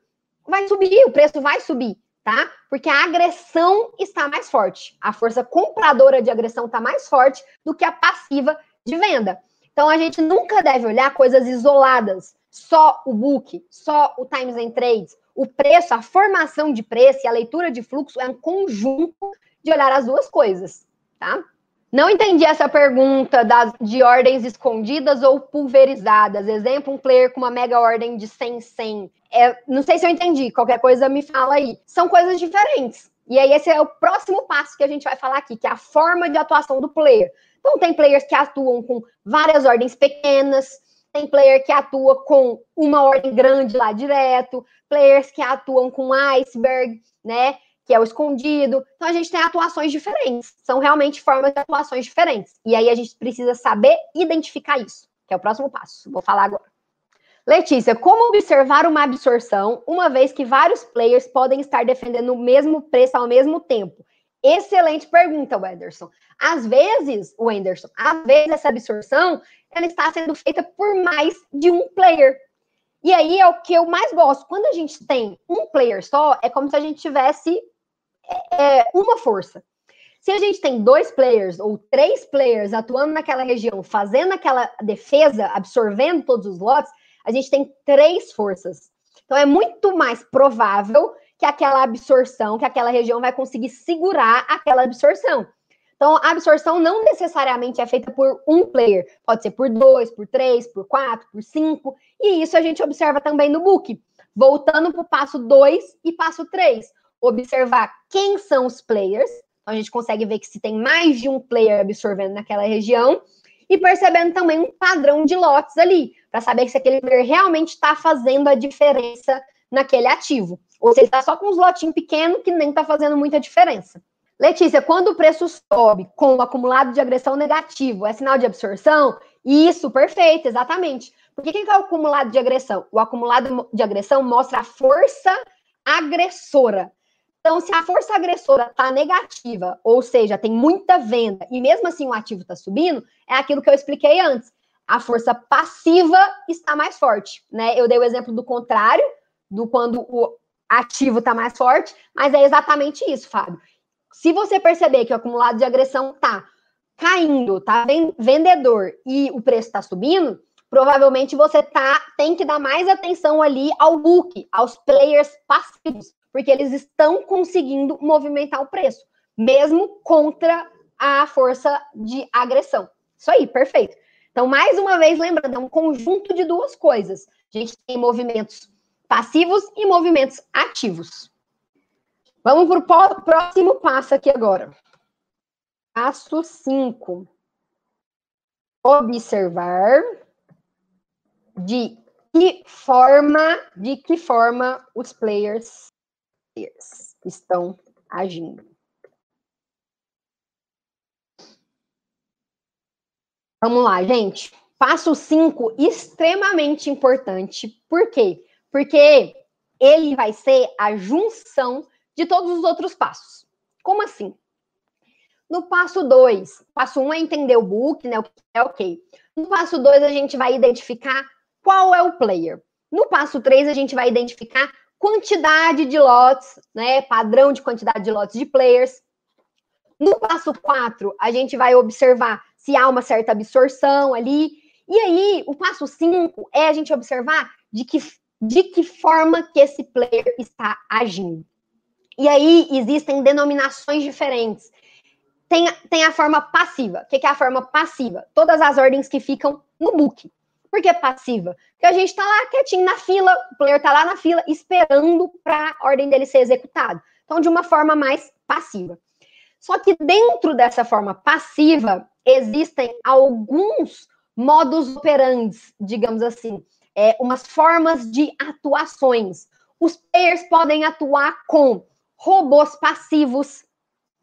vai subir, o preço vai subir, tá? Porque a agressão está mais forte. A força compradora de agressão está mais forte do que a passiva de venda. Então a gente nunca deve olhar coisas isoladas, só o book, só o times and trades. O preço, a formação de preço e a leitura de fluxo é um conjunto de olhar as duas coisas, tá? Não entendi essa pergunta das, de ordens escondidas ou pulverizadas. Exemplo, um player com uma mega ordem de 100, 100. É, não sei se eu entendi, qualquer coisa me fala aí. São coisas diferentes. E aí esse é o próximo passo que a gente vai falar aqui, que é a forma de atuação do player. Então tem players que atuam com várias ordens pequenas, tem player que atua com uma ordem grande lá direto, players que atuam com iceberg, né? que é o escondido. Então a gente tem atuações diferentes. São realmente formas de atuações diferentes. E aí a gente precisa saber identificar isso, que é o próximo passo. Vou falar agora. Letícia, como observar uma absorção, uma vez que vários players podem estar defendendo o mesmo preço ao mesmo tempo? Excelente pergunta, Wenderson. Às vezes, Wenderson, às vezes essa absorção ela está sendo feita por mais de um player. E aí é o que eu mais gosto. Quando a gente tem um player só, é como se a gente tivesse é, é, uma força. Se a gente tem dois players ou três players atuando naquela região, fazendo aquela defesa, absorvendo todos os lotes, a gente tem três forças. Então é muito mais provável que aquela absorção, que aquela região vai conseguir segurar aquela absorção. Então, a absorção não necessariamente é feita por um player, pode ser por dois, por três, por quatro, por cinco, e isso a gente observa também no book. Voltando para o passo dois e passo três observar quem são os players. Então, a gente consegue ver que se tem mais de um player absorvendo naquela região e percebendo também um padrão de lotes ali, para saber se aquele player realmente está fazendo a diferença naquele ativo. Ou se ele está só com uns lotinhos pequenos que nem está fazendo muita diferença. Letícia, quando o preço sobe com o acumulado de agressão negativo, é sinal de absorção? Isso, perfeito, exatamente. Por que, que é o acumulado de agressão? O acumulado de agressão mostra a força agressora. Então, se a força agressora está negativa, ou seja, tem muita venda, e mesmo assim o ativo está subindo, é aquilo que eu expliquei antes. A força passiva está mais forte, né? Eu dei o exemplo do contrário, do quando o ativo está mais forte, mas é exatamente isso, Fábio. Se você perceber que o acumulado de agressão está caindo, tá vendedor e o preço está subindo, provavelmente você tá, tem que dar mais atenção ali ao book, aos players passivos, porque eles estão conseguindo movimentar o preço, mesmo contra a força de agressão. Isso aí, perfeito. Então, mais uma vez, lembrando, é um conjunto de duas coisas. A gente tem movimentos passivos e movimentos ativos. Vamos para o próximo passo aqui agora. Passo 5. Observar de que forma, de que forma os players estão agindo. Vamos lá, gente. Passo 5, extremamente importante. Por quê? Porque ele vai ser a junção de todos os outros passos. Como assim? No passo 2, passo 1 um é entender o book, né? O que é ok. No passo 2, a gente vai identificar qual é o player. No passo 3, a gente vai identificar quantidade de lotes, né? Padrão de quantidade de lotes de players. No passo 4, a gente vai observar se há uma certa absorção ali. E aí, o passo 5 é a gente observar de que, de que forma que esse player está agindo. E aí, existem denominações diferentes. Tem, tem a forma passiva. O que é a forma passiva? Todas as ordens que ficam no book. Por que passiva? Porque a gente está lá quietinho na fila, o player está lá na fila esperando para a ordem dele ser executada. Então, de uma forma mais passiva. Só que dentro dessa forma passiva, existem alguns modus operandi, digamos assim, é, umas formas de atuações. Os players podem atuar com robôs passivos,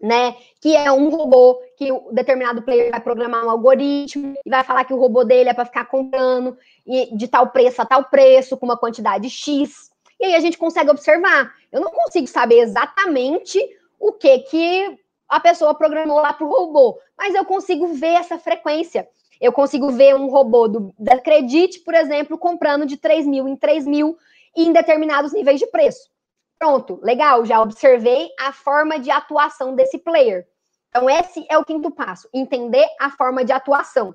né? Que é um robô que o determinado player vai programar um algoritmo e vai falar que o robô dele é para ficar comprando e de tal preço a tal preço, com uma quantidade X. E aí a gente consegue observar. Eu não consigo saber exatamente o que que a pessoa programou lá para o robô, mas eu consigo ver essa frequência. Eu consigo ver um robô do, da Credit, por exemplo, comprando de 3 mil em 3 mil em determinados níveis de preço. Pronto, legal, já observei a forma de atuação desse player. Então, esse é o quinto passo: entender a forma de atuação.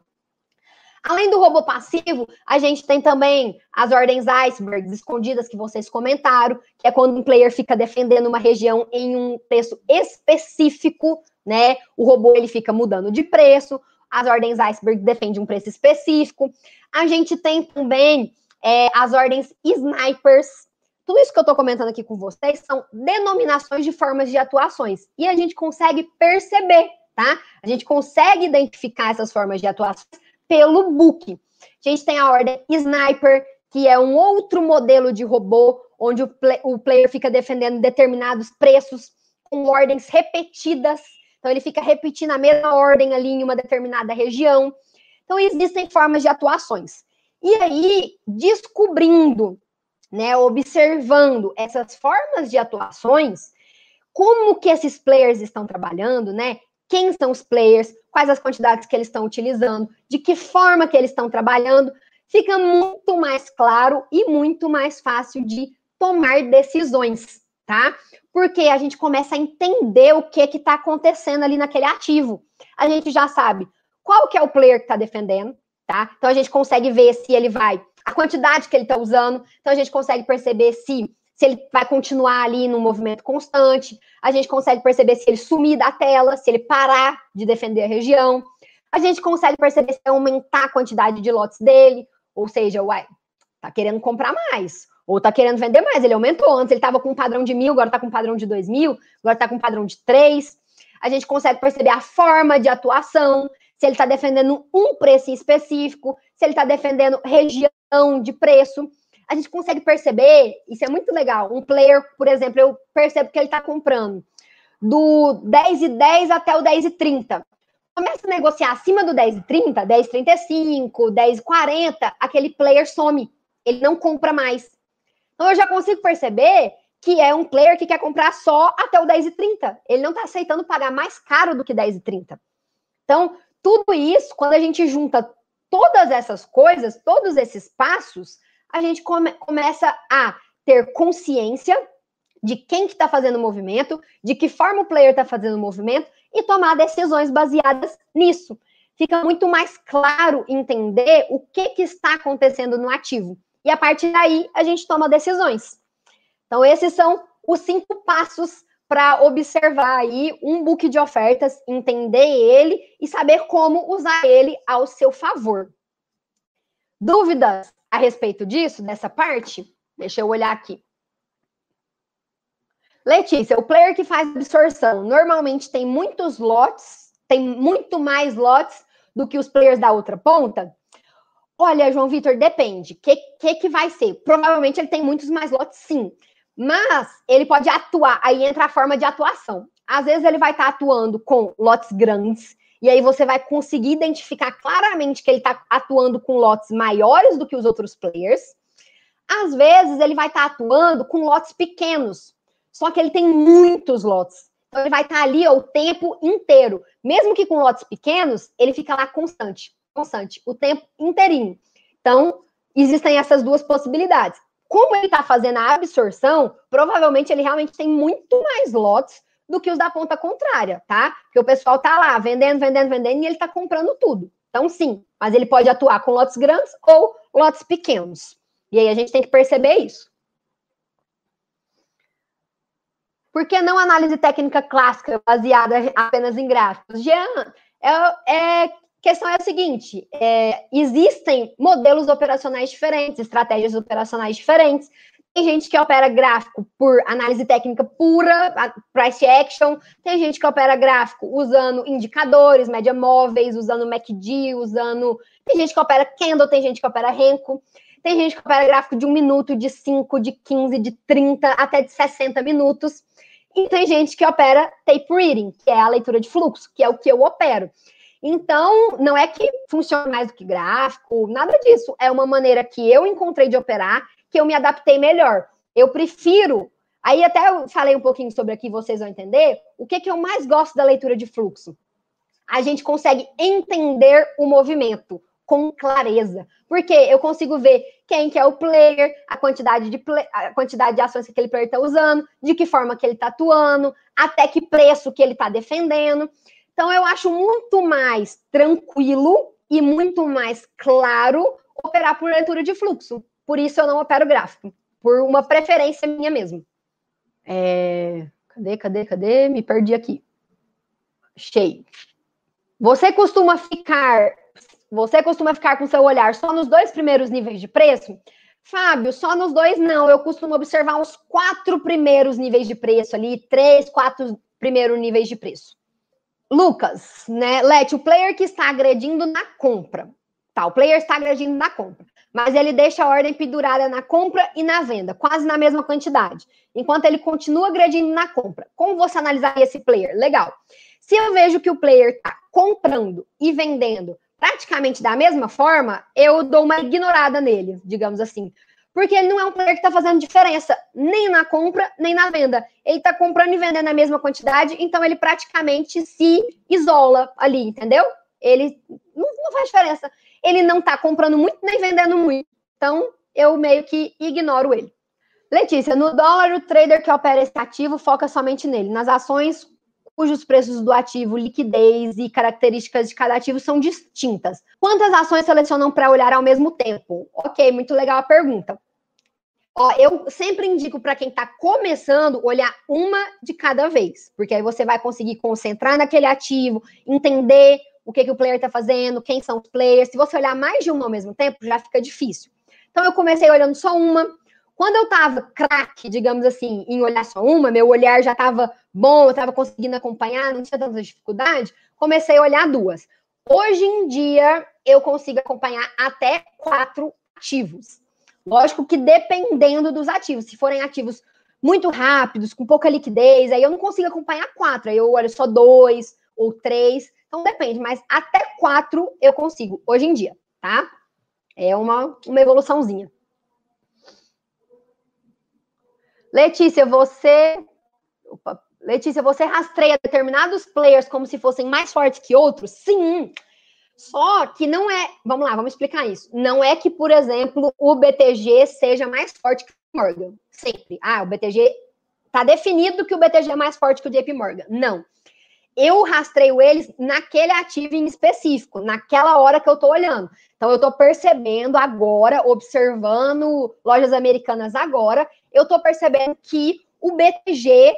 Além do robô passivo, a gente tem também as ordens icebergs escondidas que vocês comentaram, que é quando um player fica defendendo uma região em um preço específico, né? O robô ele fica mudando de preço, as ordens iceberg defendem um preço específico. A gente tem também é, as ordens snipers. Tudo isso que eu estou comentando aqui com vocês são denominações de formas de atuações. E a gente consegue perceber, tá? A gente consegue identificar essas formas de atuações pelo book. A gente tem a ordem Sniper, que é um outro modelo de robô, onde o, play, o player fica defendendo determinados preços com ordens repetidas. Então, ele fica repetindo a mesma ordem ali em uma determinada região. Então, existem formas de atuações. E aí, descobrindo, né, observando essas formas de atuações, como que esses players estão trabalhando, né? quem são os players, quais as quantidades que eles estão utilizando, de que forma que eles estão trabalhando, fica muito mais claro e muito mais fácil de tomar decisões, tá? Porque a gente começa a entender o que que está acontecendo ali naquele ativo. A gente já sabe qual que é o player que está defendendo, tá? Então a gente consegue ver se ele vai, a quantidade que ele está usando, então a gente consegue perceber se se ele vai continuar ali no movimento constante, a gente consegue perceber se ele sumir da tela, se ele parar de defender a região, a gente consegue perceber se aumentar a quantidade de lotes dele, ou seja, uai, tá querendo comprar mais, ou tá querendo vender mais, ele aumentou, antes ele estava com um padrão de mil, agora tá com um padrão de dois mil, agora tá com um padrão de três, a gente consegue perceber a forma de atuação, se ele está defendendo um preço específico, se ele está defendendo região de preço, a gente consegue perceber, isso é muito legal. Um player, por exemplo, eu percebo que ele está comprando do 10 e 10 até o 10 e 30. Começa a negociar acima do 10 e 30, 10 e 35, 10 e 40, aquele player some. Ele não compra mais. Então eu já consigo perceber que é um player que quer comprar só até o 10 e 30. Ele não está aceitando pagar mais caro do que 10 e 30. Então, tudo isso, quando a gente junta todas essas coisas, todos esses passos, a gente come, começa a ter consciência de quem que está fazendo o movimento, de que forma o player está fazendo o movimento e tomar decisões baseadas nisso. Fica muito mais claro entender o que, que está acontecendo no ativo. E a partir daí a gente toma decisões. Então, esses são os cinco passos para observar aí um book de ofertas, entender ele e saber como usar ele ao seu favor. Dúvidas? a respeito disso, dessa parte? Deixa eu olhar aqui. Letícia, o player que faz absorção normalmente tem muitos lotes, tem muito mais lotes do que os players da outra ponta? Olha, João Vitor, depende. O que, que, que vai ser? Provavelmente ele tem muitos mais lotes, sim. Mas ele pode atuar, aí entra a forma de atuação. Às vezes ele vai estar atuando com lotes grandes, e aí você vai conseguir identificar claramente que ele está atuando com lotes maiores do que os outros players. Às vezes ele vai estar tá atuando com lotes pequenos, só que ele tem muitos lotes. Então ele vai estar tá ali ó, o tempo inteiro. Mesmo que com lotes pequenos, ele fica lá constante, constante, o tempo inteirinho. Então, existem essas duas possibilidades. Como ele está fazendo a absorção, provavelmente ele realmente tem muito mais lotes do que os da ponta contrária, tá? Porque o pessoal tá lá vendendo, vendendo, vendendo e ele tá comprando tudo. Então, sim, mas ele pode atuar com lotes grandes ou lotes pequenos. E aí a gente tem que perceber isso. Por que não análise técnica clássica baseada apenas em gráficos? Jean, é, é, questão é a seguinte: é, existem modelos operacionais diferentes, estratégias operacionais diferentes. Tem gente que opera gráfico por análise técnica pura, price action. Tem gente que opera gráfico usando indicadores, média móveis, usando MACD, usando. Tem gente que opera candle, tem gente que opera Renko. Tem gente que opera gráfico de um minuto, de 5, de 15, de 30, até de 60 minutos. E tem gente que opera tape reading, que é a leitura de fluxo, que é o que eu opero. Então, não é que funciona mais do que gráfico, nada disso. É uma maneira que eu encontrei de operar que eu me adaptei melhor. Eu prefiro. Aí até eu falei um pouquinho sobre aqui, vocês vão entender. O que, que eu mais gosto da leitura de fluxo? A gente consegue entender o movimento. com clareza. Porque eu consigo ver quem que é o player, a quantidade de, play, a quantidade de ações que aquele player está usando, de que forma que ele está atuando, até que preço que ele está defendendo. Então, eu acho muito mais tranquilo e muito mais claro operar por leitura de fluxo. Por isso, eu não opero gráfico, por uma preferência minha mesmo. É... Cadê, cadê, cadê? Me perdi aqui. Cheio. Você costuma ficar você costuma ficar com seu olhar só nos dois primeiros níveis de preço? Fábio, só nos dois não. Eu costumo observar os quatro primeiros níveis de preço ali, três, quatro primeiros níveis de preço. Lucas, né? Lete, o player que está agredindo na compra. Tá, o player está agredindo na compra, mas ele deixa a ordem pendurada na compra e na venda, quase na mesma quantidade, enquanto ele continua agredindo na compra. Como você analisaria esse player? Legal. Se eu vejo que o player está comprando e vendendo praticamente da mesma forma, eu dou uma ignorada nele, digamos assim. Porque ele não é um player que está fazendo diferença nem na compra, nem na venda. Ele está comprando e vendendo a mesma quantidade, então ele praticamente se isola ali, entendeu? Ele não, não faz diferença. Ele não está comprando muito nem vendendo muito. Então, eu meio que ignoro ele. Letícia, no dólar, o trader que opera esse ativo foca somente nele. Nas ações, cujos preços do ativo, liquidez e características de cada ativo são distintas. Quantas ações selecionam para olhar ao mesmo tempo? Ok, muito legal a pergunta. Ó, eu sempre indico para quem está começando olhar uma de cada vez, porque aí você vai conseguir concentrar naquele ativo, entender o que, que o player está fazendo, quem são os players. Se você olhar mais de uma ao mesmo tempo, já fica difícil. Então eu comecei olhando só uma, quando eu tava craque, digamos assim, em olhar só uma, meu olhar já tava bom, eu tava conseguindo acompanhar, não tinha tanta dificuldade, comecei a olhar duas. Hoje em dia, eu consigo acompanhar até quatro ativos. Lógico que dependendo dos ativos. Se forem ativos muito rápidos, com pouca liquidez, aí eu não consigo acompanhar quatro, aí eu olho só dois ou três. Então depende, mas até quatro eu consigo hoje em dia, tá? É uma, uma evoluçãozinha. Letícia, você. Opa. Letícia, você rastreia determinados players como se fossem mais fortes que outros? Sim. Só que não é. Vamos lá, vamos explicar isso. Não é que, por exemplo, o BTG seja mais forte que o Morgan. Sempre. Ah, o BTG. Tá definido que o BTG é mais forte que o JP Morgan. Não. Eu rastreio eles naquele ativo em específico, naquela hora que eu tô olhando. Então, eu tô percebendo agora, observando lojas americanas agora, eu estou percebendo que o BTG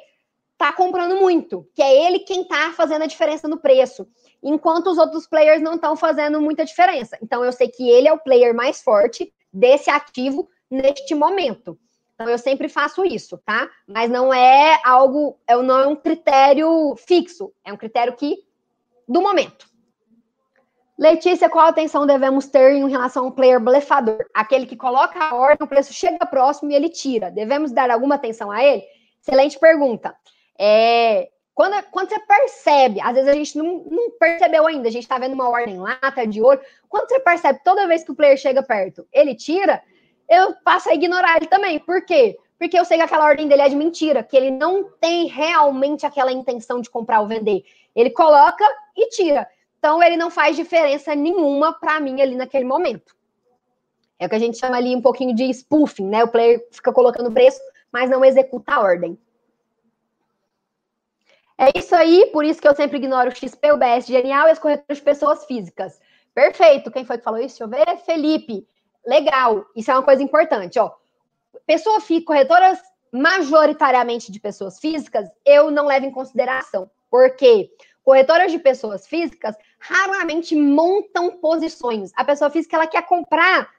está comprando muito, que é ele quem está fazendo a diferença no preço, enquanto os outros players não estão fazendo muita diferença. Então eu sei que ele é o player mais forte desse ativo neste momento. Então eu sempre faço isso, tá? Mas não é algo, não é um critério fixo, é um critério que do momento. Letícia, qual atenção devemos ter em relação ao player blefador? Aquele que coloca a ordem, o preço chega próximo e ele tira. Devemos dar alguma atenção a ele? Excelente pergunta. É, quando, quando você percebe, às vezes a gente não, não percebeu ainda, a gente está vendo uma ordem lá, tá de olho. Quando você percebe, toda vez que o player chega perto, ele tira, eu passo a ignorar ele também. Por quê? Porque eu sei que aquela ordem dele é de mentira, que ele não tem realmente aquela intenção de comprar ou vender. Ele coloca e tira. Então, ele não faz diferença nenhuma para mim ali naquele momento. É o que a gente chama ali um pouquinho de spoofing, né? O player fica colocando preço, mas não executa a ordem. É isso aí, por isso que eu sempre ignoro o XP, o BS Genial e as corretoras de pessoas físicas. Perfeito. Quem foi que falou isso? Deixa eu ver. Felipe. Legal. Isso é uma coisa importante, ó. Pessoa física, corretoras majoritariamente de pessoas físicas, eu não levo em consideração. Por quê? Corretoras de pessoas físicas raramente montam posições. A pessoa física ela quer comprar,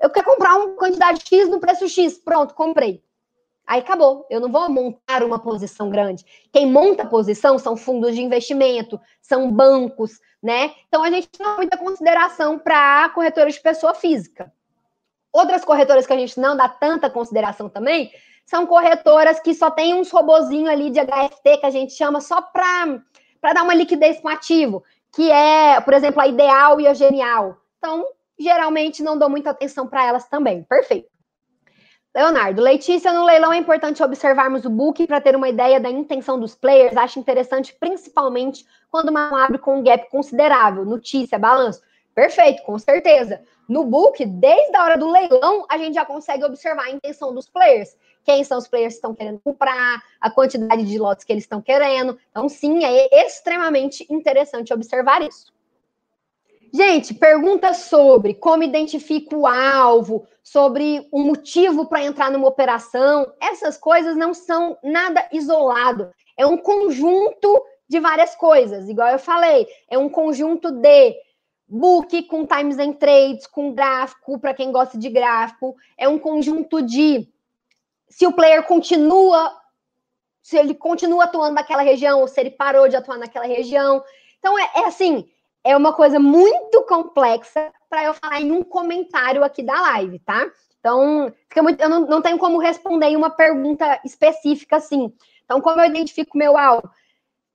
eu quero comprar uma quantidade X no preço X, pronto, comprei. Aí acabou. Eu não vou montar uma posição grande. Quem monta a posição são fundos de investimento, são bancos, né? Então a gente não dá muita consideração para corretoras de pessoa física. Outras corretoras que a gente não dá tanta consideração também são corretoras que só tem uns robozinho ali de HFT que a gente chama só para para dar uma liquidez com ativo, que é, por exemplo, a ideal e a genial. Então, geralmente não dou muita atenção para elas também. Perfeito. Leonardo, Letícia, no leilão é importante observarmos o book para ter uma ideia da intenção dos players. Acho interessante, principalmente quando uma abre com um gap considerável, notícia, balanço. Perfeito, com certeza. No book, desde a hora do leilão, a gente já consegue observar a intenção dos players. Quem são os players que estão querendo comprar, a quantidade de lotes que eles estão querendo. Então, sim, é extremamente interessante observar isso. Gente, perguntas sobre como identifico o alvo, sobre o motivo para entrar numa operação. Essas coisas não são nada isolado. É um conjunto de várias coisas. Igual eu falei, é um conjunto de book com times and trades, com gráfico, para quem gosta de gráfico. É um conjunto de se o player continua, se ele continua atuando naquela região, ou se ele parou de atuar naquela região. Então, é, é assim, é uma coisa muito complexa para eu falar em um comentário aqui da live, tá? Então, fica muito, eu não, não tenho como responder em uma pergunta específica assim. Então, como eu identifico meu alvo?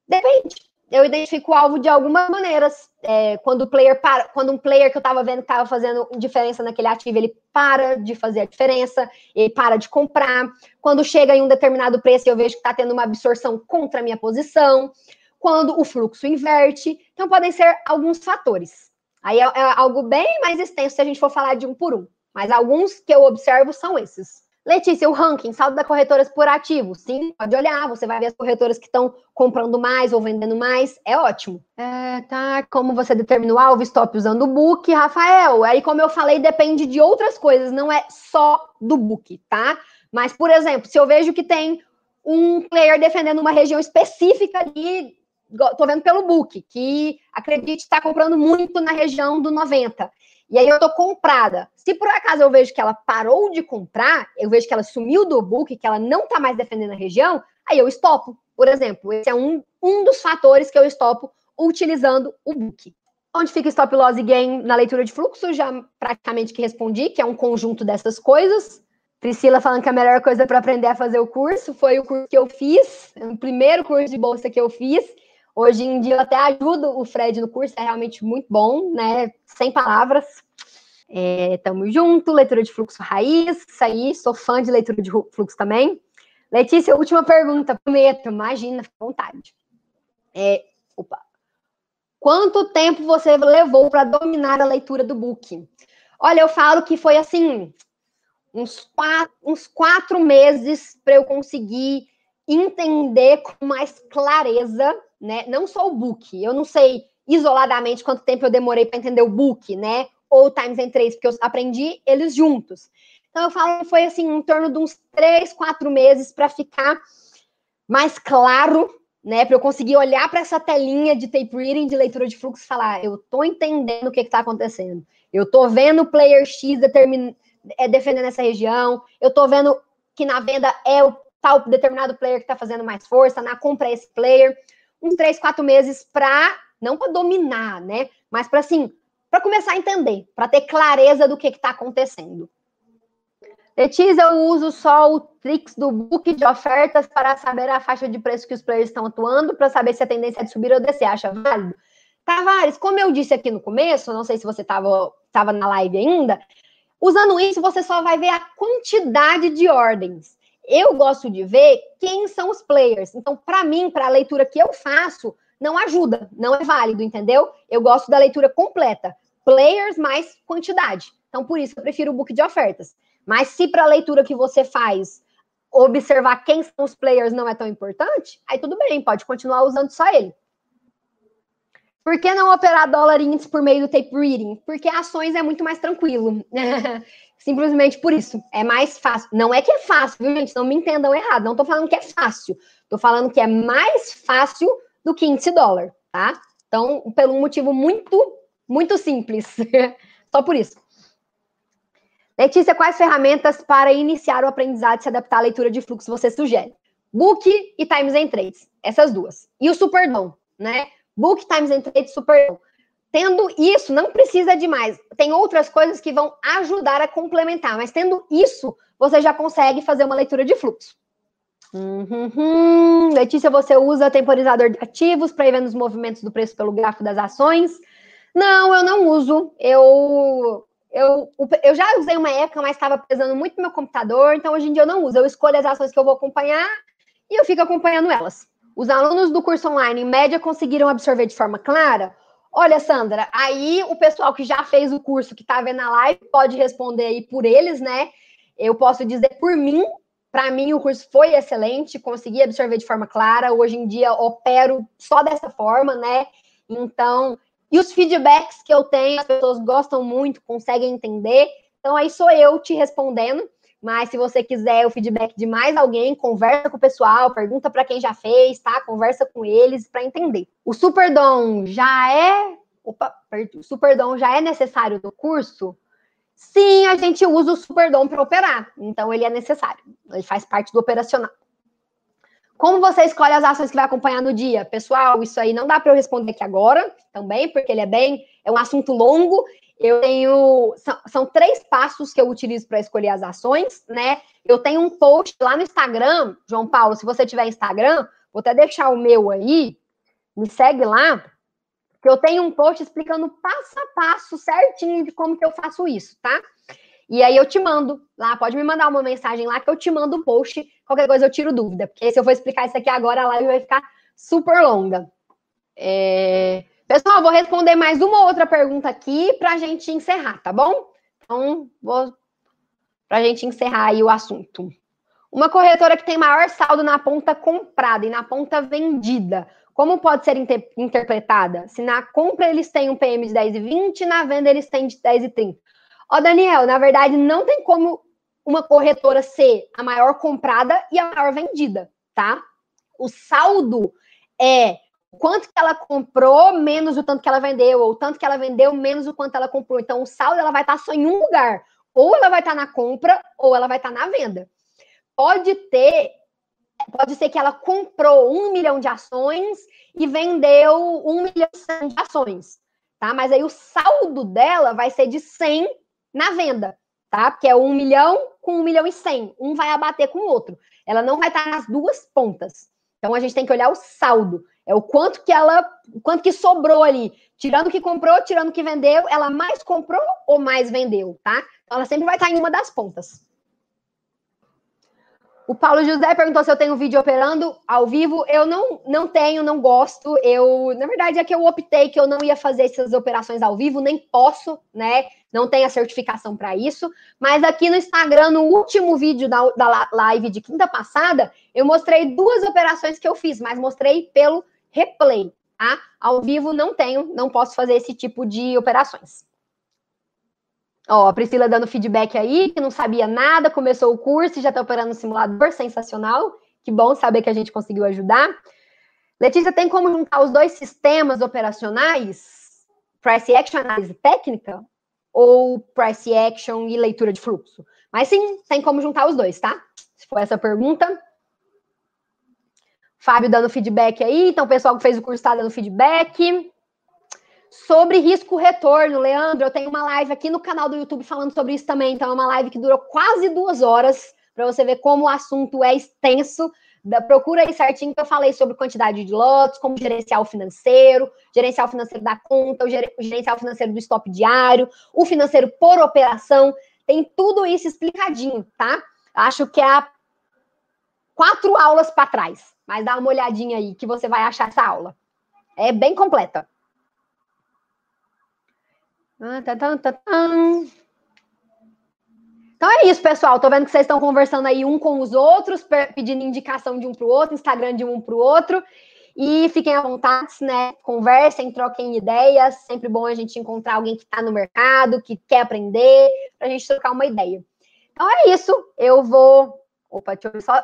Depende. Eu identifico o alvo de algumas maneiras. É, quando o player para, quando um player que eu estava vendo que estava fazendo diferença naquele ativo, ele para de fazer a diferença, ele para de comprar. Quando chega em um determinado preço, eu vejo que está tendo uma absorção contra a minha posição quando o fluxo inverte. Então, podem ser alguns fatores. Aí é, é algo bem mais extenso se a gente for falar de um por um. Mas alguns que eu observo são esses. Letícia, o ranking, saldo da corretoras por ativo. Sim, pode olhar, você vai ver as corretoras que estão comprando mais ou vendendo mais. É ótimo. É, tá, como você determina o alvo, stop usando o book, Rafael. Aí, como eu falei, depende de outras coisas, não é só do book, tá? Mas, por exemplo, se eu vejo que tem um player defendendo uma região específica ali tô vendo pelo book, que acredite está comprando muito na região do 90. E aí eu tô comprada. Se por acaso eu vejo que ela parou de comprar, eu vejo que ela sumiu do book, que ela não tá mais defendendo a região, aí eu estopo. Por exemplo, esse é um, um dos fatores que eu estopo utilizando o book. Onde fica stop loss e gain na leitura de fluxo? Já praticamente que respondi, que é um conjunto dessas coisas. Priscila falando que a melhor coisa para aprender a fazer o curso foi o curso que eu fiz, o primeiro curso de bolsa que eu fiz. Hoje em dia eu até ajudo o Fred no curso, é realmente muito bom, né? Sem palavras. É, tamo junto, leitura de fluxo raiz, isso aí, sou fã de leitura de fluxo também. Letícia, última pergunta, prometo, imagina, fica à vontade. É, opa. Quanto tempo você levou para dominar a leitura do book? Olha, eu falo que foi assim, uns quatro, uns quatro meses para eu conseguir entender com mais clareza né? Não só o book. Eu não sei isoladamente quanto tempo eu demorei para entender o book, né? Ou Times em três, porque eu aprendi eles juntos. Então eu falo que foi assim, em torno de uns três, quatro meses para ficar mais claro, né? Para eu conseguir olhar para essa telinha de tape reading, de leitura de fluxo e falar, eu tô entendendo o que está acontecendo. Eu tô vendo o player X determin... é, defendendo essa região, eu tô vendo que na venda é o tal determinado player que está fazendo mais força, na compra é esse player uns três, quatro meses para, não para dominar, né? Mas para assim, para começar a entender, para ter clareza do que está acontecendo. Letícia, eu uso só o Trix do book de ofertas para saber a faixa de preço que os players estão atuando, para saber se a tendência é de subir ou descer. Acha válido? Tavares, como eu disse aqui no começo, não sei se você estava tava na live ainda, usando isso, você só vai ver a quantidade de ordens eu gosto de ver quem são os players. Então, para mim, para a leitura que eu faço, não ajuda, não é válido, entendeu? Eu gosto da leitura completa. Players mais quantidade. Então, por isso eu prefiro o book de ofertas. Mas se para a leitura que você faz observar quem são os players não é tão importante, aí tudo bem, pode continuar usando só ele. Por que não operar dólar índice por meio do tape reading? Porque ações é muito mais tranquilo. Simplesmente por isso. É mais fácil. Não é que é fácil, viu, gente? Não me entendam errado. Não estou falando que é fácil. Estou falando que é mais fácil do que índice dólar, tá? Então, pelo um motivo muito, muito simples. Só por isso. Letícia, quais ferramentas para iniciar o aprendizado e se adaptar à leitura de fluxo você sugere? Book e Times and Trades. Essas duas. E o Superdom, né? Book Times and Trade Super. Tendo isso, não precisa de mais. Tem outras coisas que vão ajudar a complementar, mas tendo isso, você já consegue fazer uma leitura de fluxo. Uhum. Letícia, você usa temporizador de ativos para ir vendo os movimentos do preço pelo gráfico das ações? Não, eu não uso. Eu, eu, eu já usei uma época, mas estava pesando muito meu computador, então hoje em dia eu não uso. Eu escolho as ações que eu vou acompanhar e eu fico acompanhando elas. Os alunos do curso online, em média, conseguiram absorver de forma clara? Olha, Sandra, aí o pessoal que já fez o curso, que está vendo a live, pode responder aí por eles, né? Eu posso dizer por mim, para mim o curso foi excelente, consegui absorver de forma clara. Hoje em dia opero só dessa forma, né? Então, e os feedbacks que eu tenho, as pessoas gostam muito, conseguem entender. Então, aí sou eu te respondendo. Mas se você quiser o feedback de mais alguém, conversa com o pessoal, pergunta para quem já fez, tá? Conversa com eles para entender. O Superdom já é. Opa, perdi. O Superdom já é necessário do curso? Sim, a gente usa o Superdom para operar. Então, ele é necessário. Ele faz parte do operacional. Como você escolhe as ações que vai acompanhar no dia? Pessoal, isso aí não dá para eu responder aqui agora, também, porque ele é bem, é um assunto longo. Eu tenho, são, são três passos que eu utilizo para escolher as ações, né? Eu tenho um post lá no Instagram, João Paulo, se você tiver Instagram, vou até deixar o meu aí, me segue lá, que eu tenho um post explicando passo a passo certinho de como que eu faço isso, tá? E aí eu te mando lá, pode me mandar uma mensagem lá que eu te mando o um post. Qualquer coisa eu tiro dúvida, porque se eu for explicar isso aqui agora, a live vai ficar super longa. É... Pessoal, vou responder mais uma outra pergunta aqui para a gente encerrar, tá bom? Então, vou para a gente encerrar aí o assunto. Uma corretora que tem maior saldo na ponta comprada e na ponta vendida, como pode ser inter interpretada? Se na compra eles têm um PM de 10 e 20, na venda eles têm de 10 e 30. Ó, Daniel, na verdade, não tem como uma corretora ser a maior comprada e a maior vendida, tá? O saldo é quanto que ela comprou menos o tanto que ela vendeu, ou o tanto que ela vendeu menos o quanto ela comprou. Então, o saldo ela vai estar só em um lugar. Ou ela vai estar na compra, ou ela vai estar na venda. Pode ter, pode ser que ela comprou um milhão de ações e vendeu um milhão de ações, tá? Mas aí o saldo dela vai ser de 100 na venda, tá? Porque é um milhão com um milhão e cem. Um vai abater com o outro. Ela não vai estar nas duas pontas. Então a gente tem que olhar o saldo. É o quanto que ela, o quanto que sobrou ali. Tirando o que comprou, tirando o que vendeu, ela mais comprou ou mais vendeu, tá? Então ela sempre vai estar em uma das pontas. O Paulo José perguntou se eu tenho vídeo operando ao vivo. Eu não, não tenho, não gosto. Eu, na verdade, é que eu optei que eu não ia fazer essas operações ao vivo, nem posso, né? Não tenho a certificação para isso. Mas aqui no Instagram, no último vídeo da, da live de quinta passada, eu mostrei duas operações que eu fiz, mas mostrei pelo replay, tá? Ao vivo não tenho, não posso fazer esse tipo de operações. Ó, a Priscila dando feedback aí, que não sabia nada, começou o curso e já está operando no simulador, sensacional. Que bom saber que a gente conseguiu ajudar. Letícia, tem como juntar os dois sistemas operacionais? Price Action análise técnica? Ou Price Action e leitura de fluxo? Mas sim, tem como juntar os dois, tá? Se for essa pergunta. Fábio dando feedback aí, então o pessoal que fez o curso está dando feedback sobre risco-retorno. Leandro, eu tenho uma live aqui no canal do YouTube falando sobre isso também. Então, é uma live que durou quase duas horas, para você ver como o assunto é extenso. Da, procura aí certinho que eu falei sobre quantidade de lotes, como gerenciar o financeiro, gerenciar o financeiro da conta, o, ger, o gerenciar o financeiro do stop diário, o financeiro por operação. Tem tudo isso explicadinho, tá? Acho que é quatro aulas para trás. Mas dá uma olhadinha aí que você vai achar essa aula. É bem completa. Então é isso, pessoal. Tô vendo que vocês estão conversando aí um com os outros, pedindo indicação de um para o outro, Instagram de um para o outro. E fiquem à vontade, né? Conversem, troquem ideias. Sempre bom a gente encontrar alguém que está no mercado, que quer aprender, para a gente trocar uma ideia. Então é isso. Eu vou. Opa, deixa eu ver só.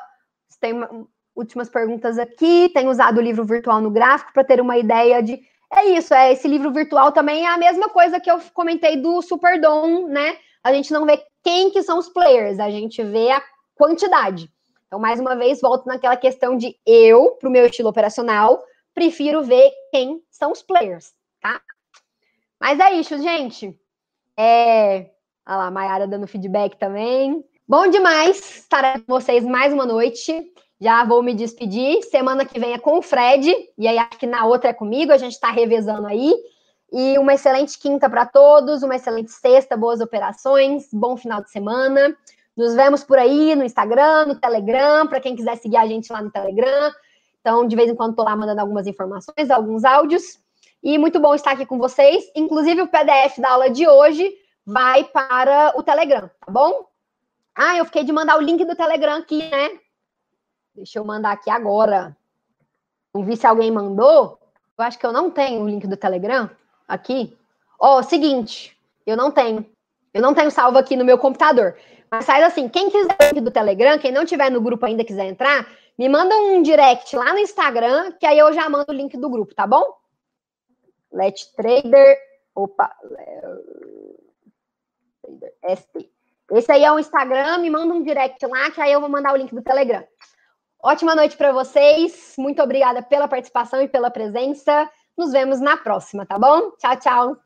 Tem uma... últimas perguntas aqui. Tenho usado o livro virtual no gráfico para ter uma ideia de é isso, é esse livro virtual também é a mesma coisa que eu comentei do Superdom, né? A gente não vê quem que são os players, a gente vê a quantidade. Então, mais uma vez, volto naquela questão de eu, para o meu estilo operacional, prefiro ver quem são os players, tá? Mas é isso, gente. É... Olha lá, Mayara dando feedback também. Bom demais estar com vocês mais uma noite. Já vou me despedir. Semana que vem é com o Fred, e aí acho que na outra é comigo, a gente está revezando aí. E uma excelente quinta para todos, uma excelente sexta, boas operações, bom final de semana. Nos vemos por aí no Instagram, no Telegram, para quem quiser seguir a gente lá no Telegram. Então, de vez em quando estou lá mandando algumas informações, alguns áudios. E muito bom estar aqui com vocês. Inclusive, o PDF da aula de hoje vai para o Telegram, tá bom? Ah, eu fiquei de mandar o link do Telegram aqui, né? Deixa eu mandar aqui agora. Não vi se alguém mandou. Eu acho que eu não tenho o link do Telegram aqui. Ó, oh, seguinte, eu não tenho. Eu não tenho salvo aqui no meu computador. Mas faz assim, quem quiser o link do Telegram, quem não tiver no grupo ainda quiser entrar, me manda um direct lá no Instagram, que aí eu já mando o link do grupo, tá bom? Let Trader. Opa. Trader ST. Esse aí é o Instagram, me manda um direct lá, que aí eu vou mandar o link do Telegram. Ótima noite para vocês. Muito obrigada pela participação e pela presença. Nos vemos na próxima, tá bom? Tchau, tchau.